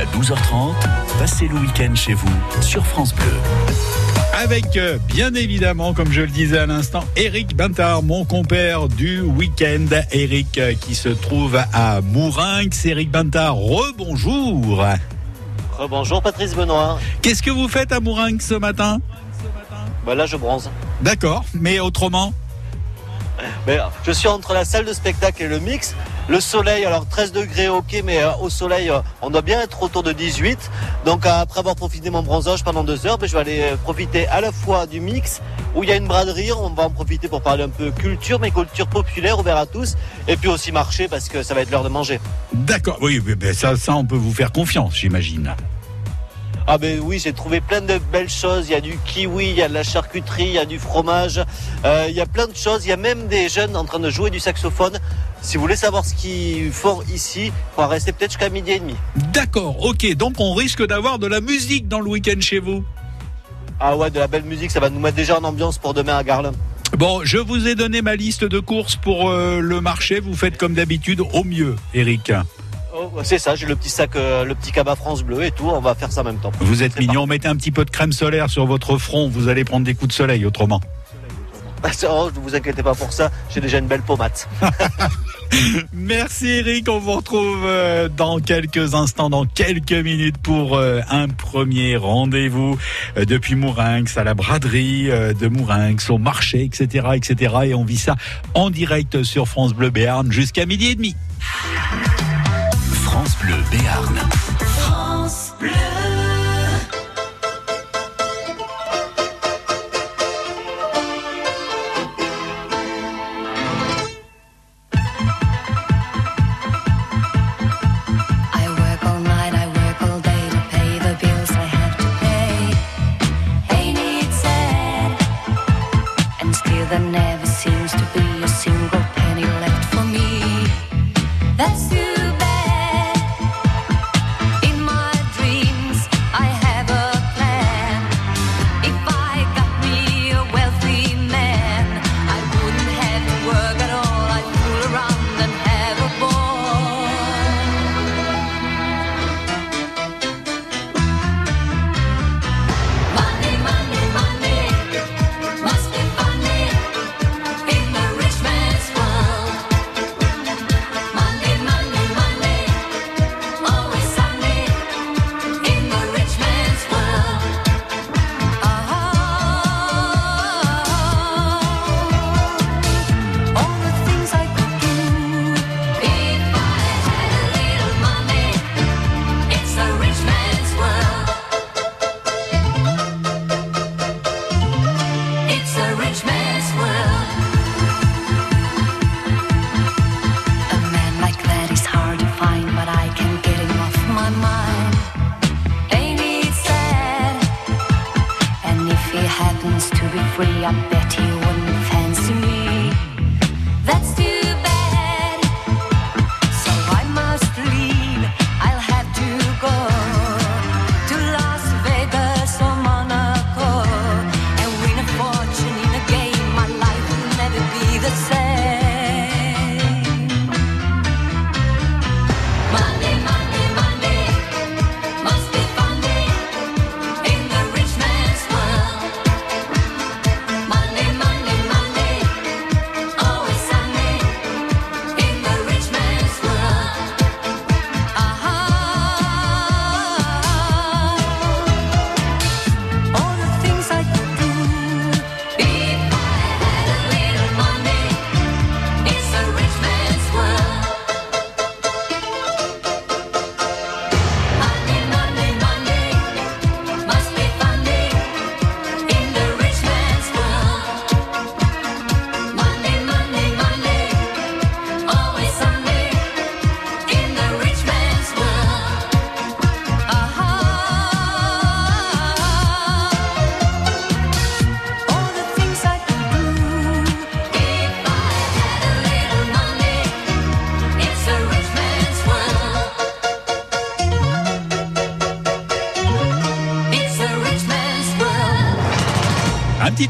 Jusqu'à 12h30, passez le week-end chez vous sur France Bleu. Avec, euh, bien évidemment, comme je le disais à l'instant, Eric Bintard, mon compère du week-end. Eric euh, qui se trouve à Mourinx. Eric Bintard, rebonjour. Bonjour Patrice Benoît. Qu'est-ce que vous faites à Mourinx ce matin? Bah Là, je bronze. D'accord, mais autrement mais je suis entre la salle de spectacle et le mix. Le soleil, alors 13 degrés, ok, mais euh, au soleil, euh, on doit bien être autour de 18. Donc après avoir profité de mon bronzage pendant deux heures, ben, je vais aller euh, profiter à la fois du mix, où il y a une braderie, on va en profiter pour parler un peu culture, mais culture populaire, ouvert à tous, et puis aussi marché, parce que ça va être l'heure de manger. D'accord, oui, ça, ça, on peut vous faire confiance, j'imagine. Ah ben oui, j'ai trouvé plein de belles choses. Il y a du kiwi, il y a de la charcuterie, il y a du fromage, euh, il y a plein de choses. Il y a même des jeunes en train de jouer du saxophone. Si vous voulez savoir ce qu'ils font ici, il faudra rester peut-être jusqu'à midi et demi. D'accord, ok. Donc on risque d'avoir de la musique dans le week-end chez vous. Ah ouais, de la belle musique, ça va nous mettre déjà en ambiance pour demain à Garlin. Bon, je vous ai donné ma liste de courses pour euh, le marché. Vous faites comme d'habitude au mieux, Eric. Oh, c'est ça, j'ai le petit sac, euh, le petit cabas France Bleu et tout. On va faire ça en même temps. Vous êtes mignon. Mettez un petit peu de crème solaire sur votre front. Vous allez prendre des coups de soleil autrement. Oh, ne vous inquiétez pas pour ça. J'ai déjà une belle pommade. Merci Eric. On vous retrouve euh, dans quelques instants, dans quelques minutes pour euh, un premier rendez-vous depuis Mourinx à la braderie de Mourinx, au marché, etc., etc. Et on vit ça en direct sur France Bleu Béarn jusqu'à midi et demi. France Bleu Béarn. France Bleu.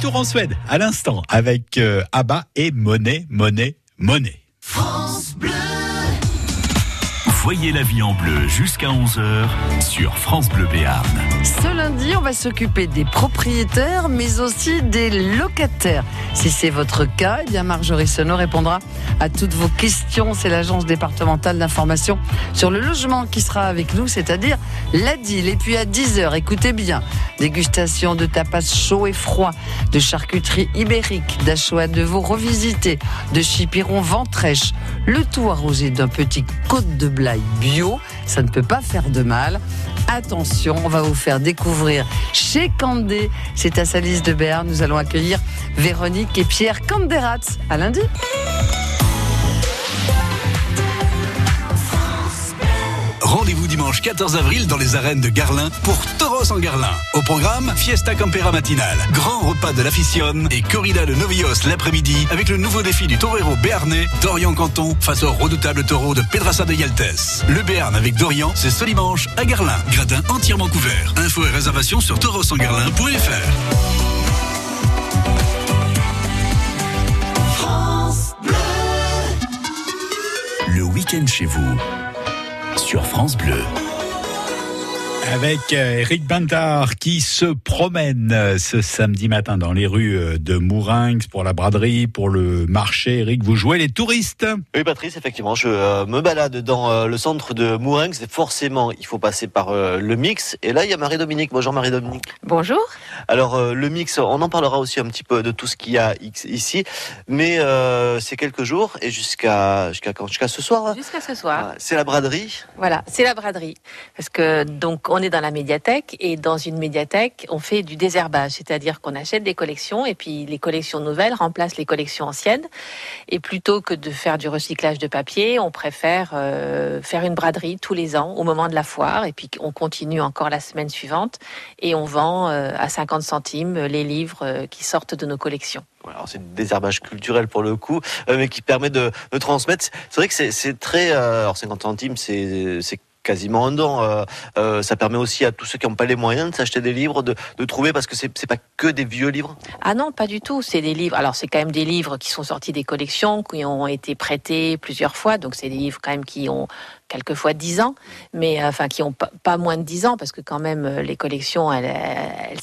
Tour en Suède à l'instant avec euh, Abba et Monet, Monet, Monet. France Bleu. Voyez la vie en bleu jusqu'à 11h sur France Bleu Béarn. Ce lundi, on va s'occuper des propriétaires, mais aussi des locataires. Si c'est votre cas, eh bien Marjorie Senot répondra à toutes vos questions. C'est l'agence départementale d'information sur le logement qui sera avec nous, c'est-à-dire la DIL. Et puis à 10h, écoutez bien, dégustation de tapas chaud et froid, de charcuterie ibérique, d'achois de veau revisité, de chipiron ventrèche, le tout arrosé d'un petit côte de blaye bio. Ça ne peut pas faire de mal. Attention, on va vous faire découvrir chez Candé. C'est à Salis de Béarn. Nous allons accueillir Véronique et Pierre Canderat. À lundi. Rendez-vous dimanche 14 avril dans les arènes de Garlin pour Toros en Garlin. Au programme, Fiesta Campera matinale, grand repas de l'aficionne et corrida de Novios l'après-midi avec le nouveau défi du torero béarnais, Dorian Canton, face au redoutable taureau de Pedrassa de Yaltes. Le Béarn avec Dorian, c'est ce dimanche à Garlin. Gradin entièrement couvert. Infos et réservations sur taurosengarlin.fr. Le week-end chez vous sur France Bleu. Avec euh, Eric Bintard qui se promène euh, ce samedi matin dans les rues euh, de Mourinx pour la braderie, pour le marché. Eric, vous jouez les touristes? Oui, Patrice, effectivement, je euh, me balade dans euh, le centre de Mourinx. Et forcément, il faut passer par euh, le mix. Et là, il y a Marie-Dominique. Bonjour Marie-Dominique. Bonjour. Alors, le mix, on en parlera aussi un petit peu de tout ce qu'il y a ici. Mais euh, c'est quelques jours et jusqu'à jusqu'à quand? Jusqu'à ce soir. hein? Jusqu'à ce soir. C'est la braderie. Voilà, c'est la braderie. Parce que donc on est dans la médiathèque et dans une médiathèque, on fait du désherbage, c'est-à-dire qu'on achète des collections et puis les collections nouvelles remplacent les collections anciennes. Et plutôt que de faire du recyclage de papier, on préfère euh, faire une braderie tous les ans au moment de la foire et puis on continue encore la semaine suivante et on vend euh, à 50 centimes les livres euh, qui sortent de nos collections. Alors c'est du désherbage culturel pour le coup, mais qui permet de, de transmettre. C'est vrai que c'est- très. alors 50 centimes, c'est quasiment un don. Euh, euh, ça permet aussi à tous ceux qui n'ont pas les moyens de s'acheter des livres, de, de trouver, parce que c'est c'est pas que des vieux livres. Ah non, pas du tout. C'est des livres. Alors c'est quand même des livres qui sont sortis des collections, qui ont été prêtés plusieurs fois. Donc c'est des livres quand même qui ont quelquefois 10 ans, mais euh, enfin qui ont pas, moins de 10 ans parce que quand même euh, les collections elles,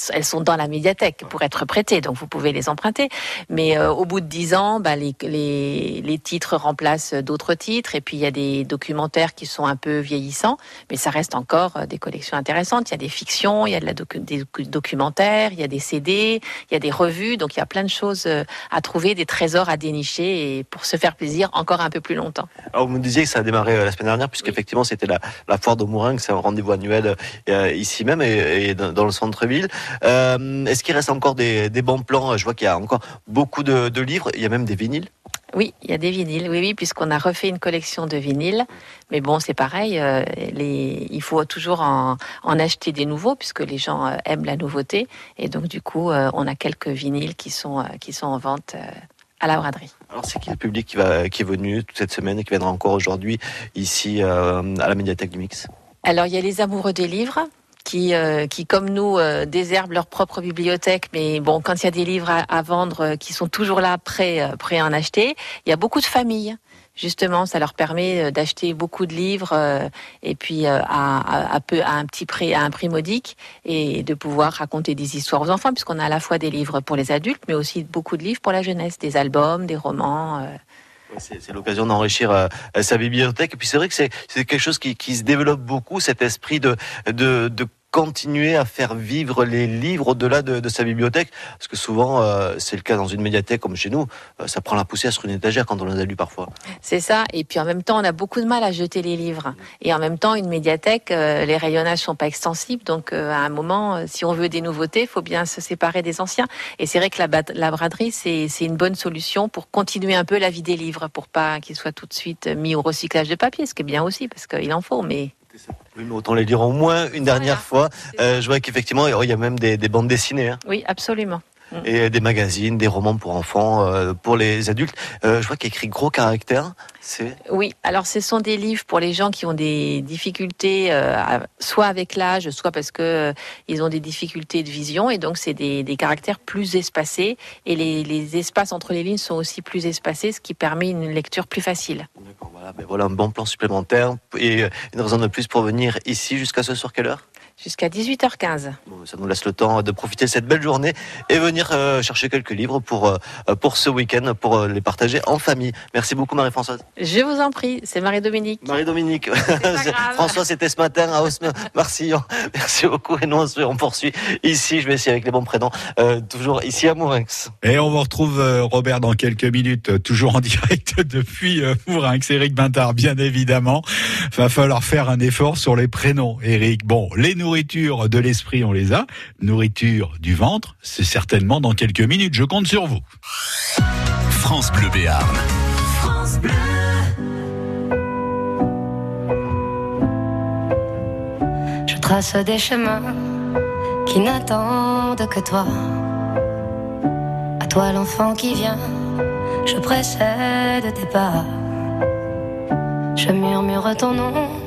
elles, sont dans la médiathèque pour être prêtées, donc vous pouvez les emprunter. Mais euh, au bout de 10 ans, bah, les, les, les titres remplacent d'autres titres et puis il y a des documentaires qui sont un peu vieillissants, mais ça reste encore des collections intéressantes. Il y a des fictions, il y a de la docu- des docu- documentaires, il y a des CD, il y a des revues, donc il y a plein de choses à trouver, des trésors à dénicher et pour se faire plaisir encore un peu plus longtemps. Alors vous me disiez que ça a démarré la semaine dernière, puisqu'effectivement c'était la, la foire de Mourin, c'est un rendez-vous annuel euh, ici même et, et dans, dans le centre-ville. Euh, Est-ce qu'il reste encore des, des bons plans? Je vois qu'il y a encore beaucoup de, de livres, il y a même des vinyles. Oui, il y a des vinyles, oui, oui, puisqu'on a refait une collection de vinyles. Mais bon, c'est pareil, euh, les, il faut toujours en, en acheter des nouveaux, puisque les gens euh, aiment la nouveauté. Et donc, du coup, euh, on a quelques vinyles qui sont, euh, qui sont en vente euh, à la braderie. Alors c'est qui le public qui, va, qui est venu toute cette semaine et qui viendra encore aujourd'hui ici euh, à la médiathèque du Mix? Alors, il y a les amoureux des livres. Qui, euh, qui, comme nous, euh, désherbent leur propre bibliothèque. Mais bon, quand il y a des livres à, à vendre euh, qui sont toujours là, prêts, prêts à en acheter, il y a beaucoup de familles. Justement, ça leur permet euh, d'acheter beaucoup de livres euh, et puis euh, à, un petit prix, à un prix modique, et de pouvoir raconter des histoires aux enfants, puisqu'on a à la fois des livres pour les adultes, mais aussi beaucoup de livres pour la jeunesse, des albums, des romans. C'est l'occasion d'enrichir sa bibliothèque. Et puis c'est vrai que c'est quelque chose qui, qui se développe beaucoup, cet esprit de continuer à faire vivre les livres au-delà de, sa bibliothèque. Parce que souvent, euh, c'est le cas dans une médiathèque comme chez nous, euh, ça prend la poussière sur une étagère quand on les a lus parfois. C'est ça. Et puis en même temps, on a beaucoup de mal à jeter les livres. Et en même temps, une médiathèque, euh, les rayonnages sont pas extensibles. Donc à un moment, si on veut des nouveautés, il faut bien se séparer des anciens. Et c'est vrai que la, braderie, c'est c'est une bonne solution pour continuer un peu la vie des livres, pour pas qu'ils soient tout de suite mis au recyclage de papier, ce qui est bien aussi, parce qu'il en faut. Mais Oui, mais autant les lire au moins une dernière Voilà. fois. Euh, je vois qu'effectivement, il y a même des, des bandes dessinées. hein. oui, absolument. Et des magazines, des romans pour enfants, euh, pour les adultes. Euh, je vois qu'il écrit gros caractères. Oui, alors ce sont des livres pour les gens qui ont des difficultés, euh, soit avec l'âge, soit parce que ils ont des difficultés de vision, et donc c'est des, caractères plus espacés, et les, espaces entre les lignes sont aussi plus espacés, ce qui permet une lecture plus facile. Voilà, ben voilà un bon plan supplémentaire et une raison de plus pour venir ici jusqu'à ce soir quelle heure? Jusqu'à 18h15. ça nous laisse le temps de profiter de cette belle journée et venir euh, chercher quelques livres pour, euh, pour ce week-end, pour euh, les partager en famille. Merci beaucoup Marie-Françoise. Je vous en prie, c'est Marie-Dominique. Marie-Dominique. François, c'était ce matin à Osme. Merci, merci beaucoup. Et nous, on poursuit ici, je vais essayer avec les bons prénoms, toujours ici à Mourinx. Et on vous retrouve Robert dans quelques minutes, toujours en direct depuis Mourinx. Eric Bintard, bien évidemment. Va falloir faire un effort sur les prénoms, Eric. Bon, les nourriture de l'esprit, on les a. Nourriture du ventre, c'est certainement dans quelques minutes. Je compte sur vous. France Bleu Béarn. France Bleu. Je trace des chemins qui n'attendent que toi. À toi l'enfant qui vient, je précède tes pas. Je murmure ton nom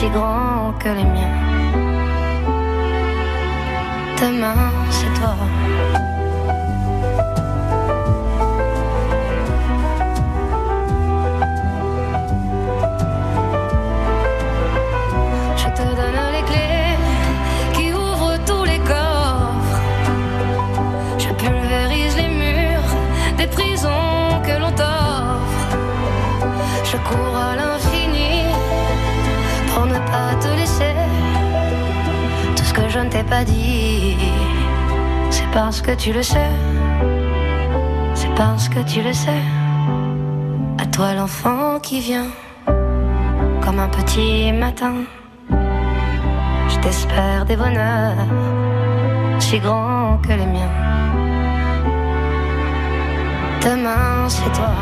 si grand que les miens. Demain, c'est toi. C'est parce que tu le sais. C'est parce que tu le sais. À toi l'enfant qui vient, comme un petit matin. Je t'espère des bonheurs, si grands que les miens. Demain, c'est toi.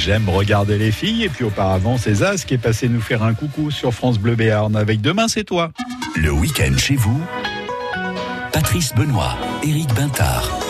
J'aime regarder les filles. Et puis auparavant, c'est Zaz qui est passé nous faire un coucou sur France Bleu Béarn avec Demain c'est toi. Le week-end chez vous, Patrice Benoît, Éric Bintard.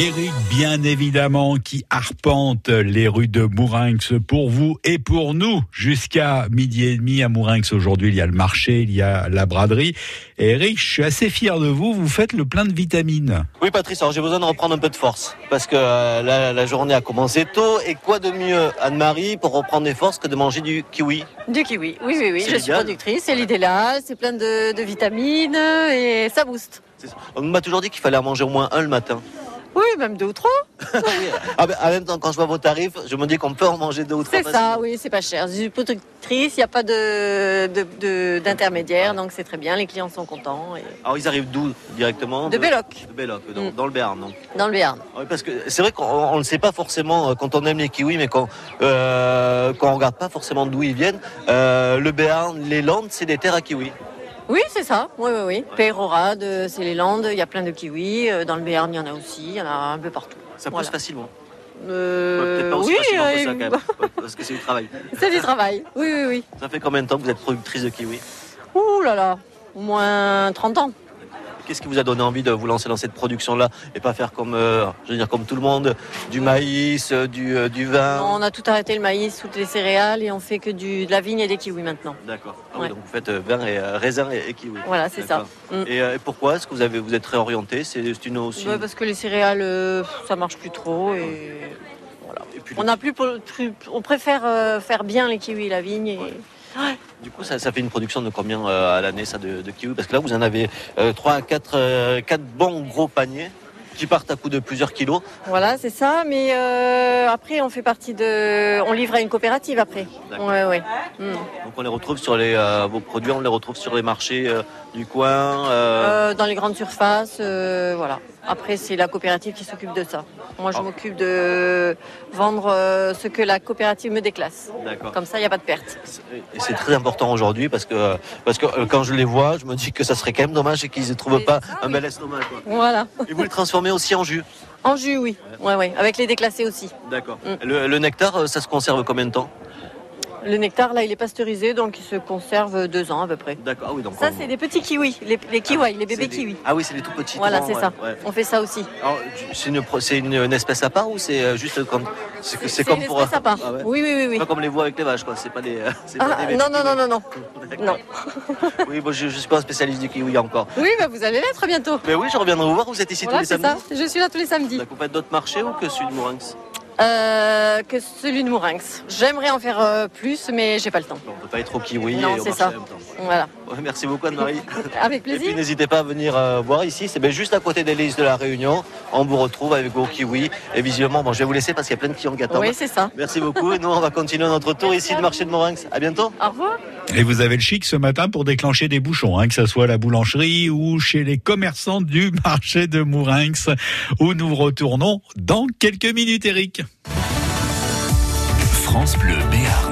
Eric, bien évidemment, qui arpente les rues de Mourinx pour vous et pour nous jusqu'à midi et demi à Mourinx. Aujourd'hui, il y a le marché, il y a la braderie. Et Eric, je suis assez fier de vous. Vous faites le plein de vitamines. Oui, Patrice, alors j'ai besoin de reprendre un peu de force parce que euh, la, la journée a commencé tôt. Et quoi de mieux, Anne-Marie, pour reprendre des forces que de manger du kiwi? Du kiwi, oui, oui, oui. Je suis productrice, c'est l'idée là, c'est plein de, de vitamines et ça booste. C'est ça. On m'a toujours dit qu'il fallait en manger au moins un le matin. Oui, même deux ou trois. Ah en même temps, quand je vois vos tarifs, je me dis qu'on peut en manger deux ou trois. C'est ça, oui, c'est pas cher. Je suis productrice, il n'y a pas de, de- de- d'intermédiaire, donc c'est très bien, les clients sont contents. et- Alors ils arrivent d'où directement De Belloc, De Belloc, dans, Mm. dans le Béarn. Donc. dans le Béarn. Oui, parce que c'est vrai qu'on ne le sait pas forcément euh, quand on aime les kiwis, mais quand, euh, quand on regarde pas forcément d'où ils viennent. Euh, le Béarn, les Landes, c'est des terres à kiwis. Oui, c'est ça, oui, oui, oui. Pérorade, c'est les Landes, il y a plein de kiwis. euh, Dans le Béarn, il y en a aussi, il y en a un peu partout. Ça pousse Voilà. facilement. Ouais, Euh, Peut-être pas aussi oui, facilement que euh, ça quand même, Ouais, parce que c'est du travail. c'est du travail. Oui, oui, oui. Ça fait combien de temps que vous êtes productrice de kiwis? Ouh là là, au moins 30 ans. Qu'est-ce qui vous a donné envie de vous lancer dans cette production-là et pas faire comme, euh, je veux dire, comme tout le monde, du maïs, euh, du, euh, du vin On a tout arrêté, le maïs, toutes les céréales, et on fait que du, de la vigne et des kiwis maintenant. D'accord. Ah Ouais. donc vous faites vin et euh, raisin et, et kiwi. Voilà, c'est ça. Mm. Et, et pourquoi est-ce que vous avez vous êtes réorienté? C'est une aussi. Ouais, parce que les céréales, ça marche plus trop. Et Et puis, on a plus, plus- on préfère faire bien les kiwis et la vigne. Et... Du coup, ça, ça fait une production de combien euh, à l'année ça de, de kiwi? Parce que là, vous en avez 3 à 4, bons gros paniers qui partent à coup de plusieurs kilos. Voilà, c'est ça. Mais euh, après, on fait partie de, on livre à une coopérative après. Ouais, ouais. Mm. Donc on les retrouve sur les euh, vos produits, on les retrouve sur les marchés euh, du coin. euh, Euh, dans les grandes surfaces, euh, voilà. Après, c'est la coopérative qui s'occupe de ça. Moi, je Ah. m'occupe de vendre ce que la coopérative me déclasse. D'accord. Comme ça, il n'y a pas de perte. Et c'est très important aujourd'hui parce que parce que quand je les vois, je me dis que ça serait quand même dommage et qu'ils ne trouvent pas ça, un oui. bel estomac. Quoi. Voilà. Et vous les transformez aussi en jus. En jus, oui. Ouais, ouais. Avec les déclassés aussi. D'accord. Mm. Le, le nectar, ça se conserve combien de temps? Le nectar, là, il est pasteurisé, donc il se conserve deux ans à peu près. D'accord. Ah oui, donc Ça, c'est des petits kiwis, les, les kiwis, les c'est bébés des- kiwis. Ah oui, c'est les tout petits. Voilà, c'est ouais, ça. ouais. On fait ça aussi. C'est une, espèce à part ou c'est euh, juste comme c'est comme une pour espèce à part. Ah ouais. Oui, oui, oui, oui. Pas comme les voit avec les vaches quoi. C'est pas des. euh, pas Ah, des non, non, non, non, non. Non. Oui, bon, je, je suis pas un spécialiste du kiwi encore. Oui, bah, vous allez l'être bientôt. Mais oui, je reviendrai vous voir. Vous êtes ici Voilà, tous les c'est ça. samedis. Je suis là tous les samedis. Vous faites d'autres marchés ou que celui de Mourinx Euh, que celui de Mourinx. J'aimerais en faire euh, plus, mais j'ai pas le temps. On peut pas être au kiwi Non, et au c'est ça. en même temps. Voilà. Ouais, merci beaucoup Anne-Marie. Avec Et puis plaisir. n'hésitez pas à venir euh, voir ici, c'est ben, juste à côté des listes de la Réunion. On vous retrouve avec vos kiwis. Et visiblement, bon, je vais vous laisser parce qu'il y a plein de clients qui attendent. Oui, c'est ça. Merci beaucoup. Et nous, on va continuer notre tour ici du marché de Morinx. À bientôt. Au revoir. Et vous avez le chic ce matin pour déclencher des bouchons, hein, que ce soit à la boulangerie ou chez les commerçants du marché de Mourinx, où nous retournons dans quelques minutes, Eric. France Bleu Béarn.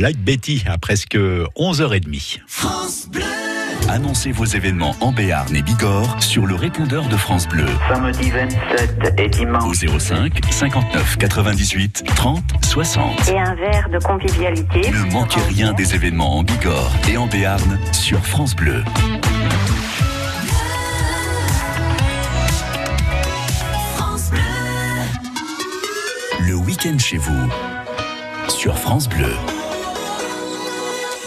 Black Betty à presque 11h30. France Bleu. Annoncez vos événements en Béarn et Bigorre sur le répondeur de France Bleu. Samedi 27 et dimanche. Au 05 59 98 30 60. Et un verre de convivialité. Ne manquez rien des événements en Bigorre et en Béarn sur France Bleu. Le week-end chez vous sur France Bleu.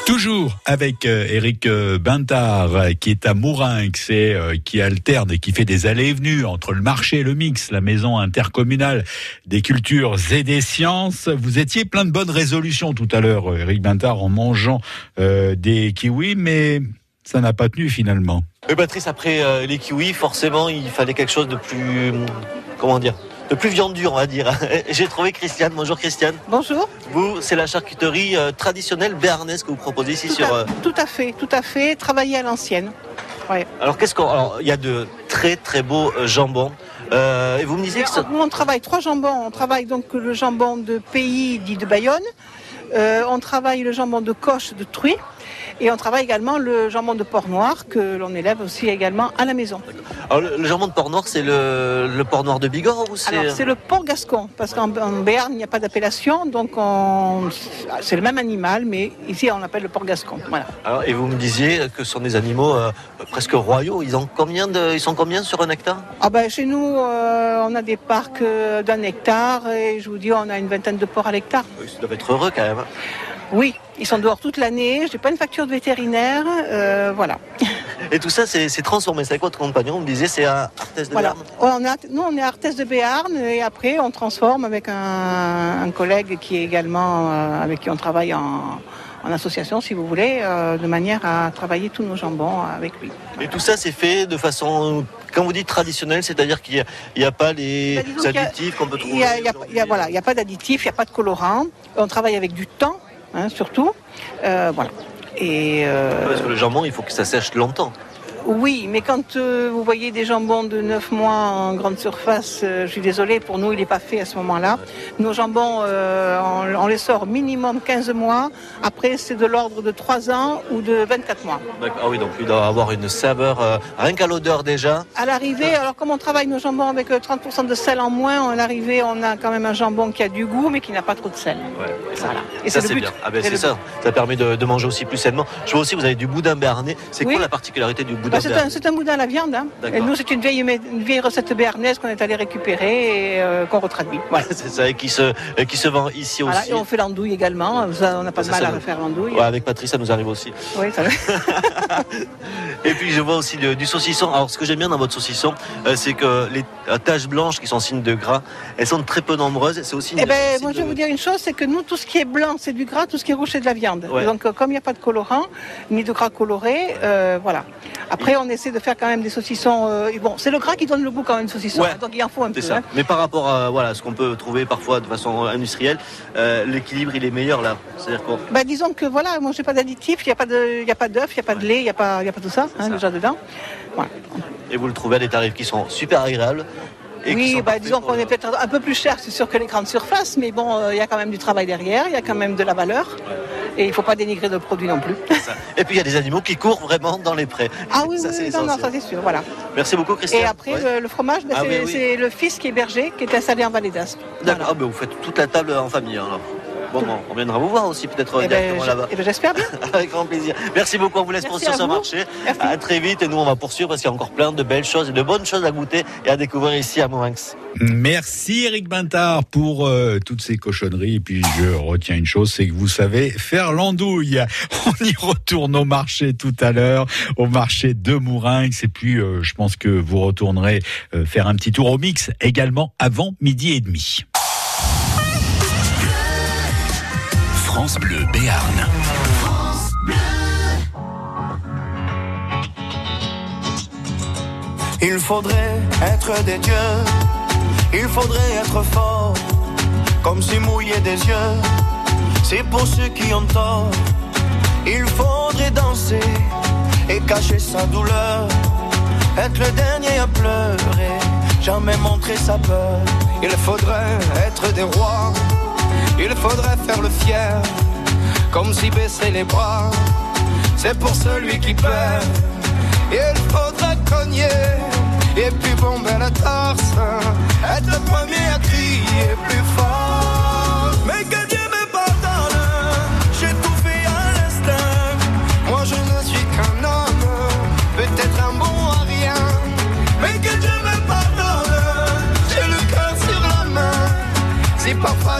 Toujours avec Eric euh, Bintard euh, qui est à Mourinx et euh, qui alterne et qui fait des allées et venues entre le marché et le mix, la maison intercommunale des cultures et des sciences. Vous étiez plein de bonnes résolutions tout à l'heure, Eric Bintard, en mangeant des kiwis, mais ça n'a pas tenu finalement. Oui, Patrice, après les kiwis, forcément, il fallait quelque chose de plus. Comment dire De plus viandu, on va dire. J'ai trouvé Christiane. Bonjour Christiane. Bonjour. Vous, c'est la charcuterie euh, traditionnelle béarnaise que vous proposez ici Tout sur. à, euh, tout à fait, tout à fait. Travailler à l'ancienne. Ouais. Alors, qu'est-ce qu'on. Alors, il y a de très très beaux euh, jambons. Euh, et vous me disiez que ça. Nous, on travaille trois jambons. On travaille donc le jambon de pays dit de Bayonne. Euh, on travaille le jambon de coche de Truy. Et on travaille également le jambon de porc noir que l'on élève aussi également à la maison. Alors, le, le jambon de porc noir, c'est le, le porc noir de Bigorre ou c'est. Alors c'est le porc gascon parce qu'en en Béarn il n'y a pas d'appellation donc on- c'est le même animal mais ici on l'appelle le porc gascon. Voilà. Alors, et vous me disiez que ce sont des animaux euh, presque royaux. Ils, ont combien de, ils sont combien sur un hectare? Ah ben, chez nous, euh, on a des parcs euh, d'un hectare et je vous dis, on a une vingtaine de porcs à l'hectare. Ils doivent être heureux quand même. Oui, ils sont dehors toute l'année. Je n'ai pas une facture de vétérinaire. euh, voilà. Et tout ça, c'est transformé. C'est avec votre compagnon, vous me disiez, c'est à Arthès de voilà. Béarn On a, nous, on est à Arthès de Béarn et après, on transforme avec un, un collègue qui est également, euh, avec qui on travaille en, en association, si vous voulez, euh, de manière à travailler tous nos jambons avec lui. Et tout ça, c'est fait de façon, quand vous dites traditionnelle, c'est-à-dire qu'il n'y a, pas les y a- additifs qu'on peut trouver. Il n'y a, a- voilà, pas d'additifs, il n'y a pas de colorant. On travaille avec du temps, hein, surtout. Euh, voilà. Et euh, Parce que le jambon, il faut que ça sèche longtemps. Oui, mais quand euh, vous voyez des jambons de 9 mois en grande surface, euh, je suis désolée, pour nous, il n'est pas fait à ce moment-là. Nos jambons, euh, on, on les sort minimum 15 mois. Après, c'est de l'ordre de 3 ans ou de 24 mois. Ah oui, donc il doit avoir une saveur, rien qu'à l'odeur déjà. À l'arrivée, alors comme on travaille nos jambons avec euh, 30% de sel en moins, à l'arrivée, on a quand même un jambon qui a du goût, mais qui n'a pas trop de sel. Ça, Voilà. Et ça, c'est bien. Ah ben C'est ça. Ça permet de, de manger aussi plus sainement. Je vois aussi, vous avez du boudin béarnais. C'est Oui. quoi la particularité du boudin Bah, c'est un, béarnais c'est un boudin à la viande. hein. Et nous, c'est une vieille, une vieille recette béarnaise qu'on est allé récupérer et euh, qu'on retraduit. Voilà. C'est ça, et qui se, et qui se vend ici Voilà, aussi. Et on fait l'andouille également. Ça, on n'a pas de mal ça à nous- faire l'andouille. Ouais, avec Patrice, ça nous arrive aussi. Oui, ça- Et puis je vois aussi du saucisson. Alors ce que j'aime bien dans votre saucisson, euh, c'est que les euh, taches blanches qui sont signes de gras, elles sont très peu nombreuses. C'est aussi. une- Eh ben, moi, je vais de- vous dire une chose, c'est que nous, tout ce qui est blanc, c'est du gras, tout ce qui est rouge, c'est de la viande. Ouais. Donc, comme il n'y a pas de colorant, ni de gras coloré, euh, voilà. Après, on essaie de faire quand même des saucissons. euh, bon, c'est le gras qui donne le goût quand même, saucisson. Ouais. hein, donc, il en faut un peu. Ça. hein. Mais par rapport à voilà, ce qu'on peut trouver parfois de façon industrielle, euh, l'équilibre il est meilleur là. C'est-à-dire qu'on Ben, disons que voilà, moi, j'ai pas d'additifs, il n'y a pas de- il n'y a pas de lait, il n'y a, pas- y a pas tout ça, hein, ça. déjà dedans. Voilà. et vous le trouvez à des tarifs qui sont super agréables. Et Oui, bah, disons qu'on est peut-être un peu plus cher, c'est sûr que les grandes surfaces, mais bon, euh, il y a quand même du travail derrière, il y a quand même de la valeur, et il ne faut pas dénigrer le produit non plus. Et puis il y a des animaux qui courent vraiment dans les prés. Ah oui, Ça, oui, non, non, ça c'est sûr, voilà. Merci beaucoup Christian. Et après, Ouais. le, le fromage, ben, Ah c'est oui, le fils qui est berger, qui est installé en Vallée d'Aspe. D'accord. Voilà. Ah, vous faites toute la table en famille. alors. Bon, bon, on viendra vous voir aussi peut-être Eh ben, directement je- là-bas. eh ben, J'espère bien. Avec grand plaisir. Merci beaucoup. On vous laisse Merci poursuivre ce marché. Merci. À très vite. Et nous, on va poursuivre parce qu'il y a encore plein de belles choses et de bonnes choses à goûter et à découvrir ici à Mourinx. Merci Eric Bintard pour euh, toutes ces cochonneries. Et puis je retiens une chose, c'est que vous savez faire l'andouille. On y retourne au marché tout à l'heure, au marché de Mourinx. Et puis euh, je pense que vous retournerez euh, faire un petit tour au mix également avant midi et demi. France Bleu Béarn. Il faudrait être des dieux, il faudrait être fort, comme si mouiller des yeux, c'est pour ceux qui ont tort. Il faudrait danser et cacher sa douleur, être le dernier à pleurer, jamais montrer sa peur. Il faudrait être des rois il faudrait faire le fier, comme si baisser les bras, c'est pour celui qui perd. Il faudrait cogner, et puis bomber la torse, être le premier à crier plus fort. Mais que Dieu me pardonne, j'ai tout fait à l'instinct. Moi je ne suis qu'un homme, peut-être un bon à rien. Mais que Dieu me pardonne, j'ai le cœur sur la main. Si parfois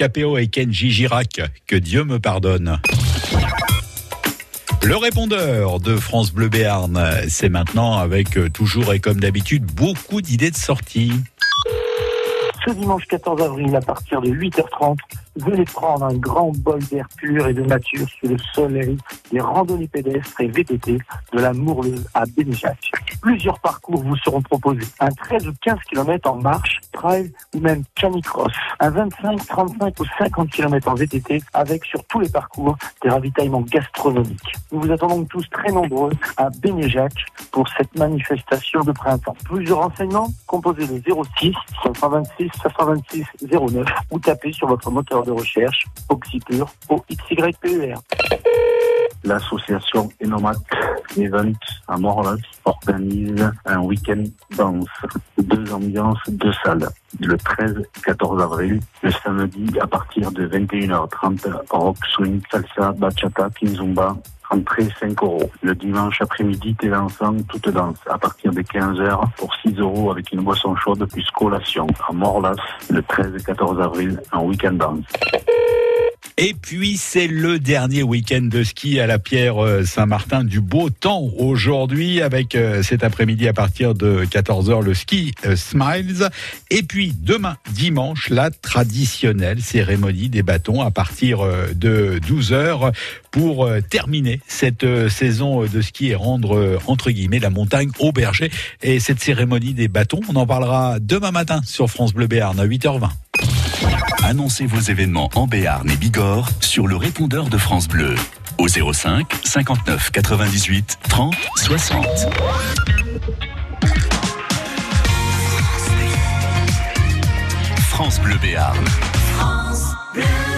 Capéo et Kenji Girac, que Dieu me pardonne. Le répondeur de France Bleu Béarn, c'est maintenant avec euh, toujours et comme d'habitude beaucoup d'idées de sortie. Ce dimanche 14 avril, à partir de 8h30, venez prendre un grand bol d'air pur et de nature sous le soleil des randonnées pédestres et VTT de la Mourleuse à Bénéjac. Plusieurs parcours vous seront proposés. Un 13 ou 15 km en marche, trail ou même canicross. Un 25, 35 ou 50 km en VTT avec sur tous les parcours des ravitaillements gastronomiques. Nous vous attendons tous très nombreux à Bénéjac pour cette manifestation de printemps. Plusieurs renseignements, composez le 06 526 526 09 ou tapez sur votre moteur de recherche Oxypure O-X-Y-P-E-R. L'association Enomac Event à Morlas organise un week-end danse, deux ambiances, deux salles. Le 13 et 14 avril, le samedi à partir de 21h30, rock, swing, salsa, bachata, kizomba, Entrée 5 euros. Le dimanche après-midi, télé ensemble, toute danse. À partir de 15h pour 6 euros avec une boisson chaude plus collation. À Morlas, le 13 et 14 avril, en week-end danse. Et puis c'est le dernier week-end de ski à la Pierre euh, Saint-Martin du beau temps aujourd'hui avec euh, cet après-midi à partir de 14h le ski euh, Smiles. Et puis demain dimanche la traditionnelle cérémonie des bâtons à partir de 12h pour terminer cette saison de ski et rendre entre guillemets la montagne au berger. Et cette cérémonie des bâtons, on en parlera demain matin sur France Bleu Béarn à 8h20. Annoncez vos événements en Béarn et Bigorre sur le répondeur de France Bleu au 05 59 98 30 60. France Bleu Béarn. France Bleu.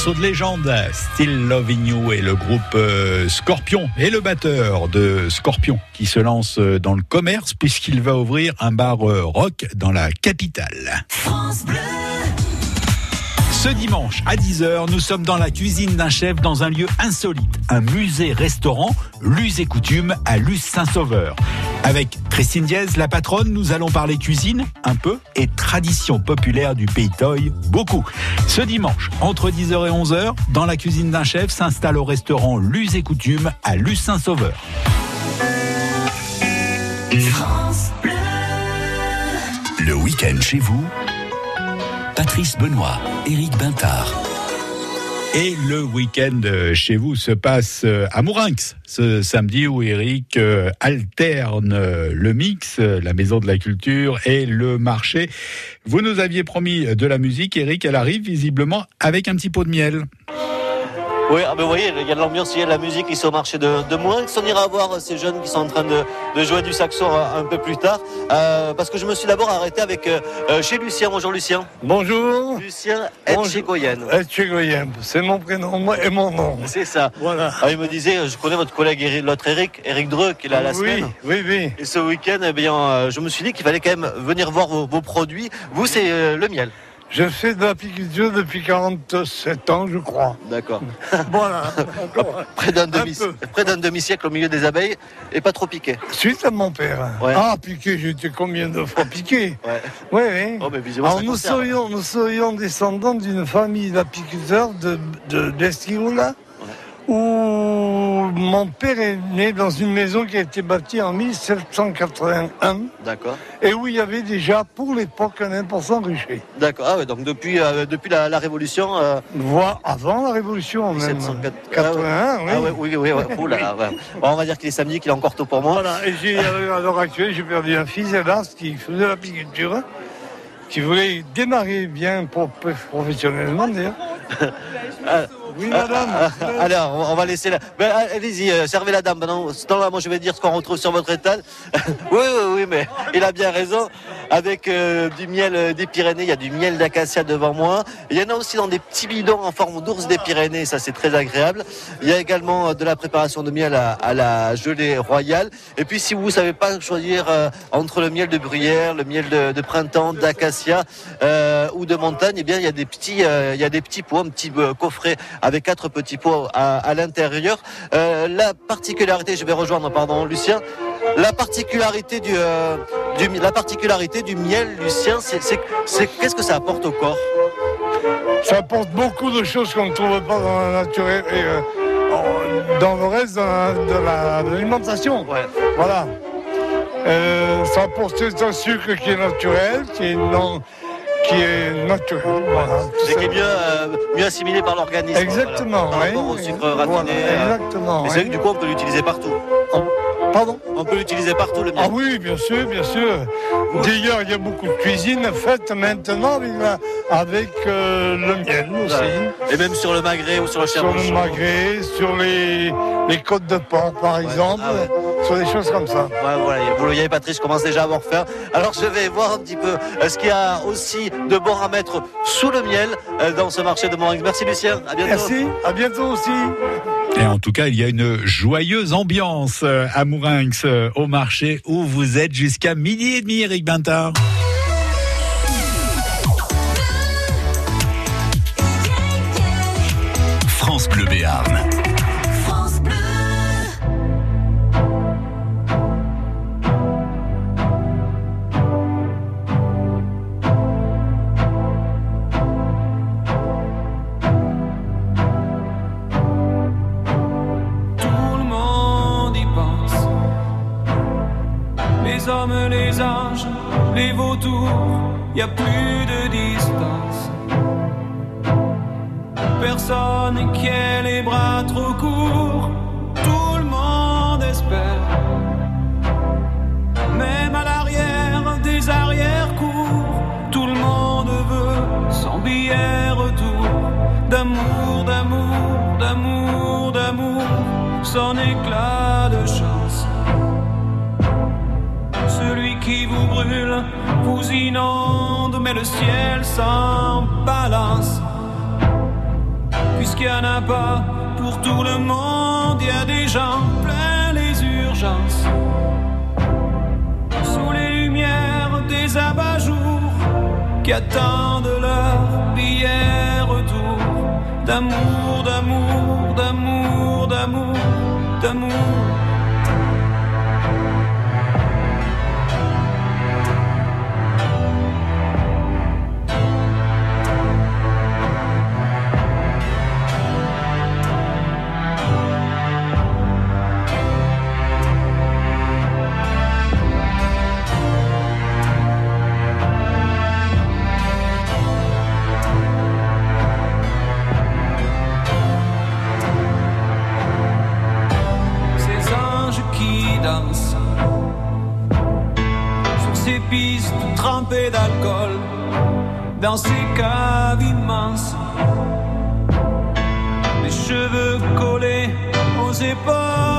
Morceau de légende, Still Loving You et le groupe euh, Scorpion et le batteur de Scorpion qui se lance euh, dans le commerce puisqu'il va ouvrir un bar euh, rock dans la capitale. Ce dimanche à 10h, nous sommes dans la cuisine d'un chef dans un lieu insolite, un musée-restaurant, Luz et Coutume à Luz Saint-Sauveur. Avec Christine Diez, la patronne, nous allons parler cuisine, un peu, et tradition populaire du pays Toy, beaucoup. Ce dimanche, entre 10h et 11h, dans la cuisine d'un chef, s'installe au restaurant Luz et Coutume à Luz Saint-Sauveur. Le week-end chez vous, Patrice Benoît, Éric Bintard. Et le week-end euh, chez vous se passe euh, à Mourinx, ce samedi où Eric euh, alterne le mix, la maison de la culture et le marché. Vous nous aviez promis de la musique, Eric, elle arrive visiblement avec un petit pot de miel. Oui, ah ben, vous voyez, il y a de l'ambiance, il y a de la musique ici au marché de, de. On ira voir ces jeunes qui sont en train de, de jouer du saxon un, un peu plus tard. Euh, parce que je me suis d'abord arrêté avec euh, euh, chez Lucien. Bonjour Lucien. Bonjour. Lucien Etchegoyen. Etchegoyen, c'est mon prénom et mon nom. C'est ça. Voilà. Ah, il me disait, je connais votre collègue l'autre Eric, Eric Dreux, qui est là la oui, semaine. oui, oui. Et ce week-end, eh bien, je me suis dit qu'il fallait quand même venir voir vos, vos produits. Vous, c'est euh, le miel. Je fais de l'apiculture depuis 47 ans, je crois. D'accord. Voilà. Près d'un demi, demi-siècle au milieu des abeilles et pas trop piqué. Suite à mon père. Ouais. Ah, piqué, j'ai été combien de fois piqué? Ouais. Oui, oui. Oh, mais Alors, nous serions, nous serions descendants d'une famille d'apiculteurs de, de, où mon père est né dans une maison qui a été bâtie en 1781 D'accord. et où il y avait déjà, pour l'époque, un important rucher. D'accord. Ah ouais, donc depuis, euh, depuis la, la Révolution. euh, Voire avant la Révolution, même. 1704 81, oui. Ah ouais, oui, oui, oui. Ouh là là, ouais. Bon, on va dire qu'il est samedi, qu'il est encore tôt pour moi. Voilà, et j'ai, euh, à l'heure actuelle, j'ai perdu un fils, hélas, qui faisait l'apiculture, qui voulait démarrer bien pro- professionnellement, d'ailleurs. Ah, Oui, ah, madame. ah, ah, on va- on va laisser la. Ben, allez-y, euh, servez la dame. Pendant ce temps-là, moi, je vais dire ce qu'on retrouve sur votre étal. oui, oui, oui, mais il a bien raison. Avec euh, du miel euh, des Pyrénées, il y a du miel d'acacia devant moi. Il y en a aussi dans des petits bidons en forme d'ours des Pyrénées, ça c'est très agréable. Il y a également de la préparation de miel à, la gelée royale. Et puis, si vous ne savez pas choisir entre le miel de bruyère, le miel de, printemps, d'acacia ou de montagne, eh bien, il y a des petits, il y a des petits pots, un petit coffret avec quatre petits pots à, à l'intérieur. Euh, la particularité, je vais rejoindre, pardon, Lucien. La particularité du, euh, du la particularité du miel, Lucien, c'est, qu'est-ce que ça apporte au corps? Ça apporte beaucoup de choses qu'on ne trouve pas dans la nature et, euh, dans le reste de, la- de la- de l'alimentation. Ouais. Voilà. Ça apporte un sucre qui est naturel, qui est non, qui est naturel. Voilà, C'est qui est mieux, euh, mieux assimilé par l'organisme. Exactement, voilà, par oui. rapport au sucre Voilà, raffiné. euh, exactement. Et c'est vrai que du coup, on peut l'utiliser partout. Pardon? On peut l'utiliser partout, le miel. Ah oui, bien sûr, bien sûr. D'ailleurs, il y a beaucoup de cuisine faite maintenant avec, euh, le miel aussi. Ouais. Et même sur le magret ou sur le Sur le charbon. magret, sur les, les côtes de porc, par exemple, Ah ouais. Sur des choses comme ça. Ouais, voilà, vous le voyez, Patrice, je commence déjà à avoir faim. Alors, je vais voir un petit peu euh, ce qu'il y a aussi de bon à mettre sous le miel euh, dans ce marché de Morinx. Merci, Lucien. À bientôt. Merci, à bientôt aussi. Et en tout cas, il y a une joyeuse ambiance euh, à Mourinx, au marché où vous êtes jusqu'à midi et demi, Eric Bintard. Qui attendent leur billet retour d'amour, d'amour, d'amour, d'amour, d'amour. Dans ces caves immenses, les cheveux collés aux épaules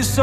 vers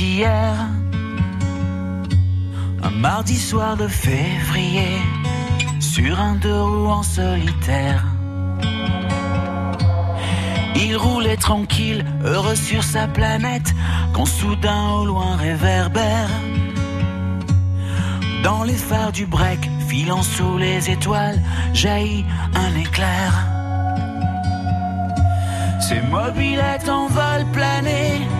hier. Un mardi soir de février, sur un deux roues en solitaire. Il roulait tranquille, heureux sur sa planète, quand soudain au loin réverbère. Dans les phares du break, filant sous les étoiles, jaillit un éclair. Ses mobilettes en vol plané, en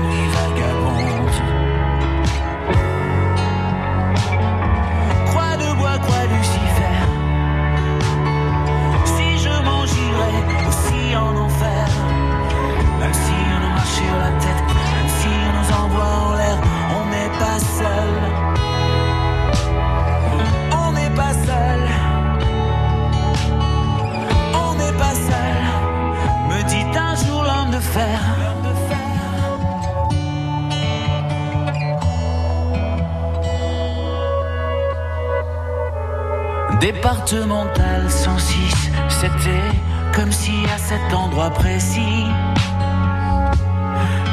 on n'est pas seul. On n'est pas seul. On n'est pas seul. Me dit un jour l'homme de fer. Départemental 106, c'était comme si à cet endroit précis,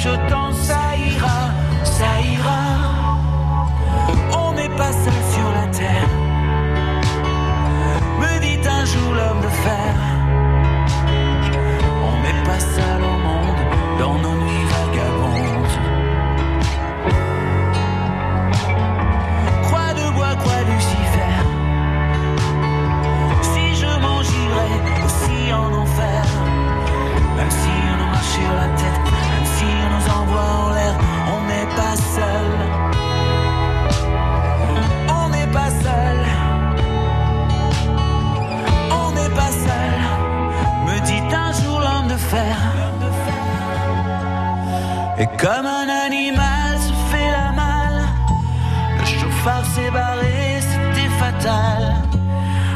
chuchotant ça ira, ça ira. On n'est pas seul sur la terre, me dit un jour l'homme de fer. On n'est pas seul Et comme un animal se fait la malle, le chauffard s'est barré, c'était fatal.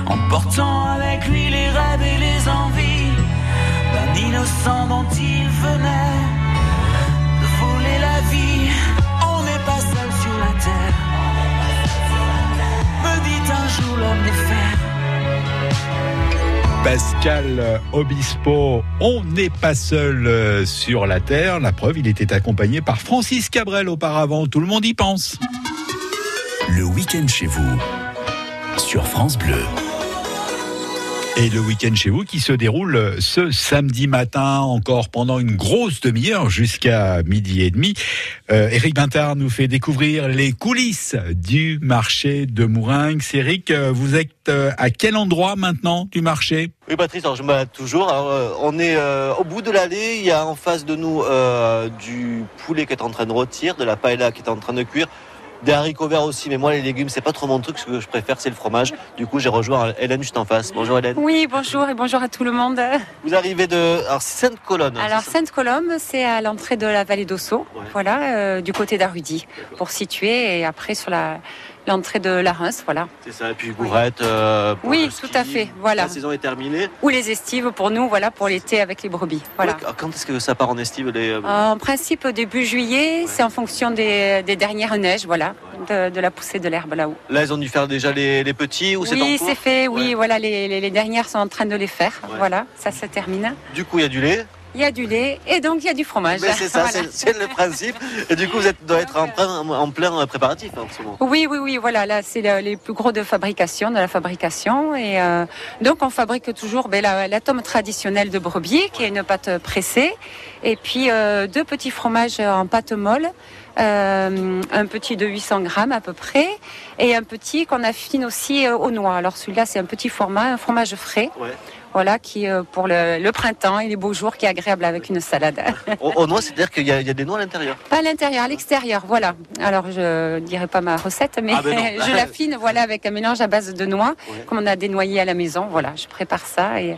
Emportant avec lui les rêves et les envies d'un innocent dont il venait Pascal Obispo, on n'est pas seul euh, sur la Terre. La preuve, il était accompagné par Francis Cabrel auparavant. Tout le monde y pense. Le week-end chez vous, sur France Bleu. Et le week-end chez vous qui se déroule ce samedi matin, encore pendant une grosse demi-heure jusqu'à midi et demi. Euh, Eric Bintard nous fait découvrir les coulisses du marché de Mourinx. Eric, euh, vous êtes euh, à quel endroit maintenant du marché? Oui, Patrice, alors je balade toujours. Euh, on est euh, au bout de l'allée. Il y a en face de nous euh, du poulet qui est en train de rôtir, de la paella qui est en train de cuire. Des haricots verts aussi, mais moi les légumes c'est pas trop mon truc, ce que je préfère c'est le fromage. Du coup j'ai rejoint Hélène juste en face. Bonjour Hélène. Oui, bonjour et bonjour à tout le monde. Vous arrivez de alors Sainte-Colonne. Alors Sainte-Colombe, c'est à l'entrée de la vallée d'Ossau, voilà, euh, du côté d'Arudi, pour situer et après sur la l'entrée de la Reims, voilà. C'est ça, et puis Gourette. euh, Oui, ski. tout à fait, voilà. La saison est terminée. Ou les estives pour nous, voilà, pour l'été avec les brebis, voilà. Quand est-ce que ça part en estive les... euh, En principe, début juillet, c'est en fonction des, des dernières neiges, voilà, de, de la poussée de l'herbe là-haut. Là ils ont dû faire déjà les, les petits ou c'est en Oui, c'est fait, oui, voilà, les, les- les dernières sont en train de les faire, voilà, ça se termine. Du coup il y a du lait. Il y a du lait et donc il y a du fromage. Mais c'est ça, Voilà. c'est- le principe. Et du coup vous êtes, doit être en plein, en plein préparatif hein, en ce moment. Oui, oui, oui, voilà, là, c'est le- les plus gros de fabrication, de la fabrication. Et euh, donc, on fabrique toujours ben, la, la tome traditionnelle de brebis, qui est une pâte pressée, et puis euh, deux petits fromages en pâte molle. euh, un petit de 800 grammes à peu près et un petit qu'on affine aussi aux noix. Alors celui-là c'est un petit format, un fromage frais, voilà qui euh, pour le, le printemps et les beaux jours qui est agréable avec une salade. Au, au noix, c'est-à-dire qu'il y, a- il y a des noix à l'intérieur. Pas à l'intérieur, à l'extérieur, voilà. Alors je dirai pas ma recette, mais Ah ben je l'affine, voilà, avec un mélange à base de noix, comme on a des noyers à la maison, voilà. Je prépare ça et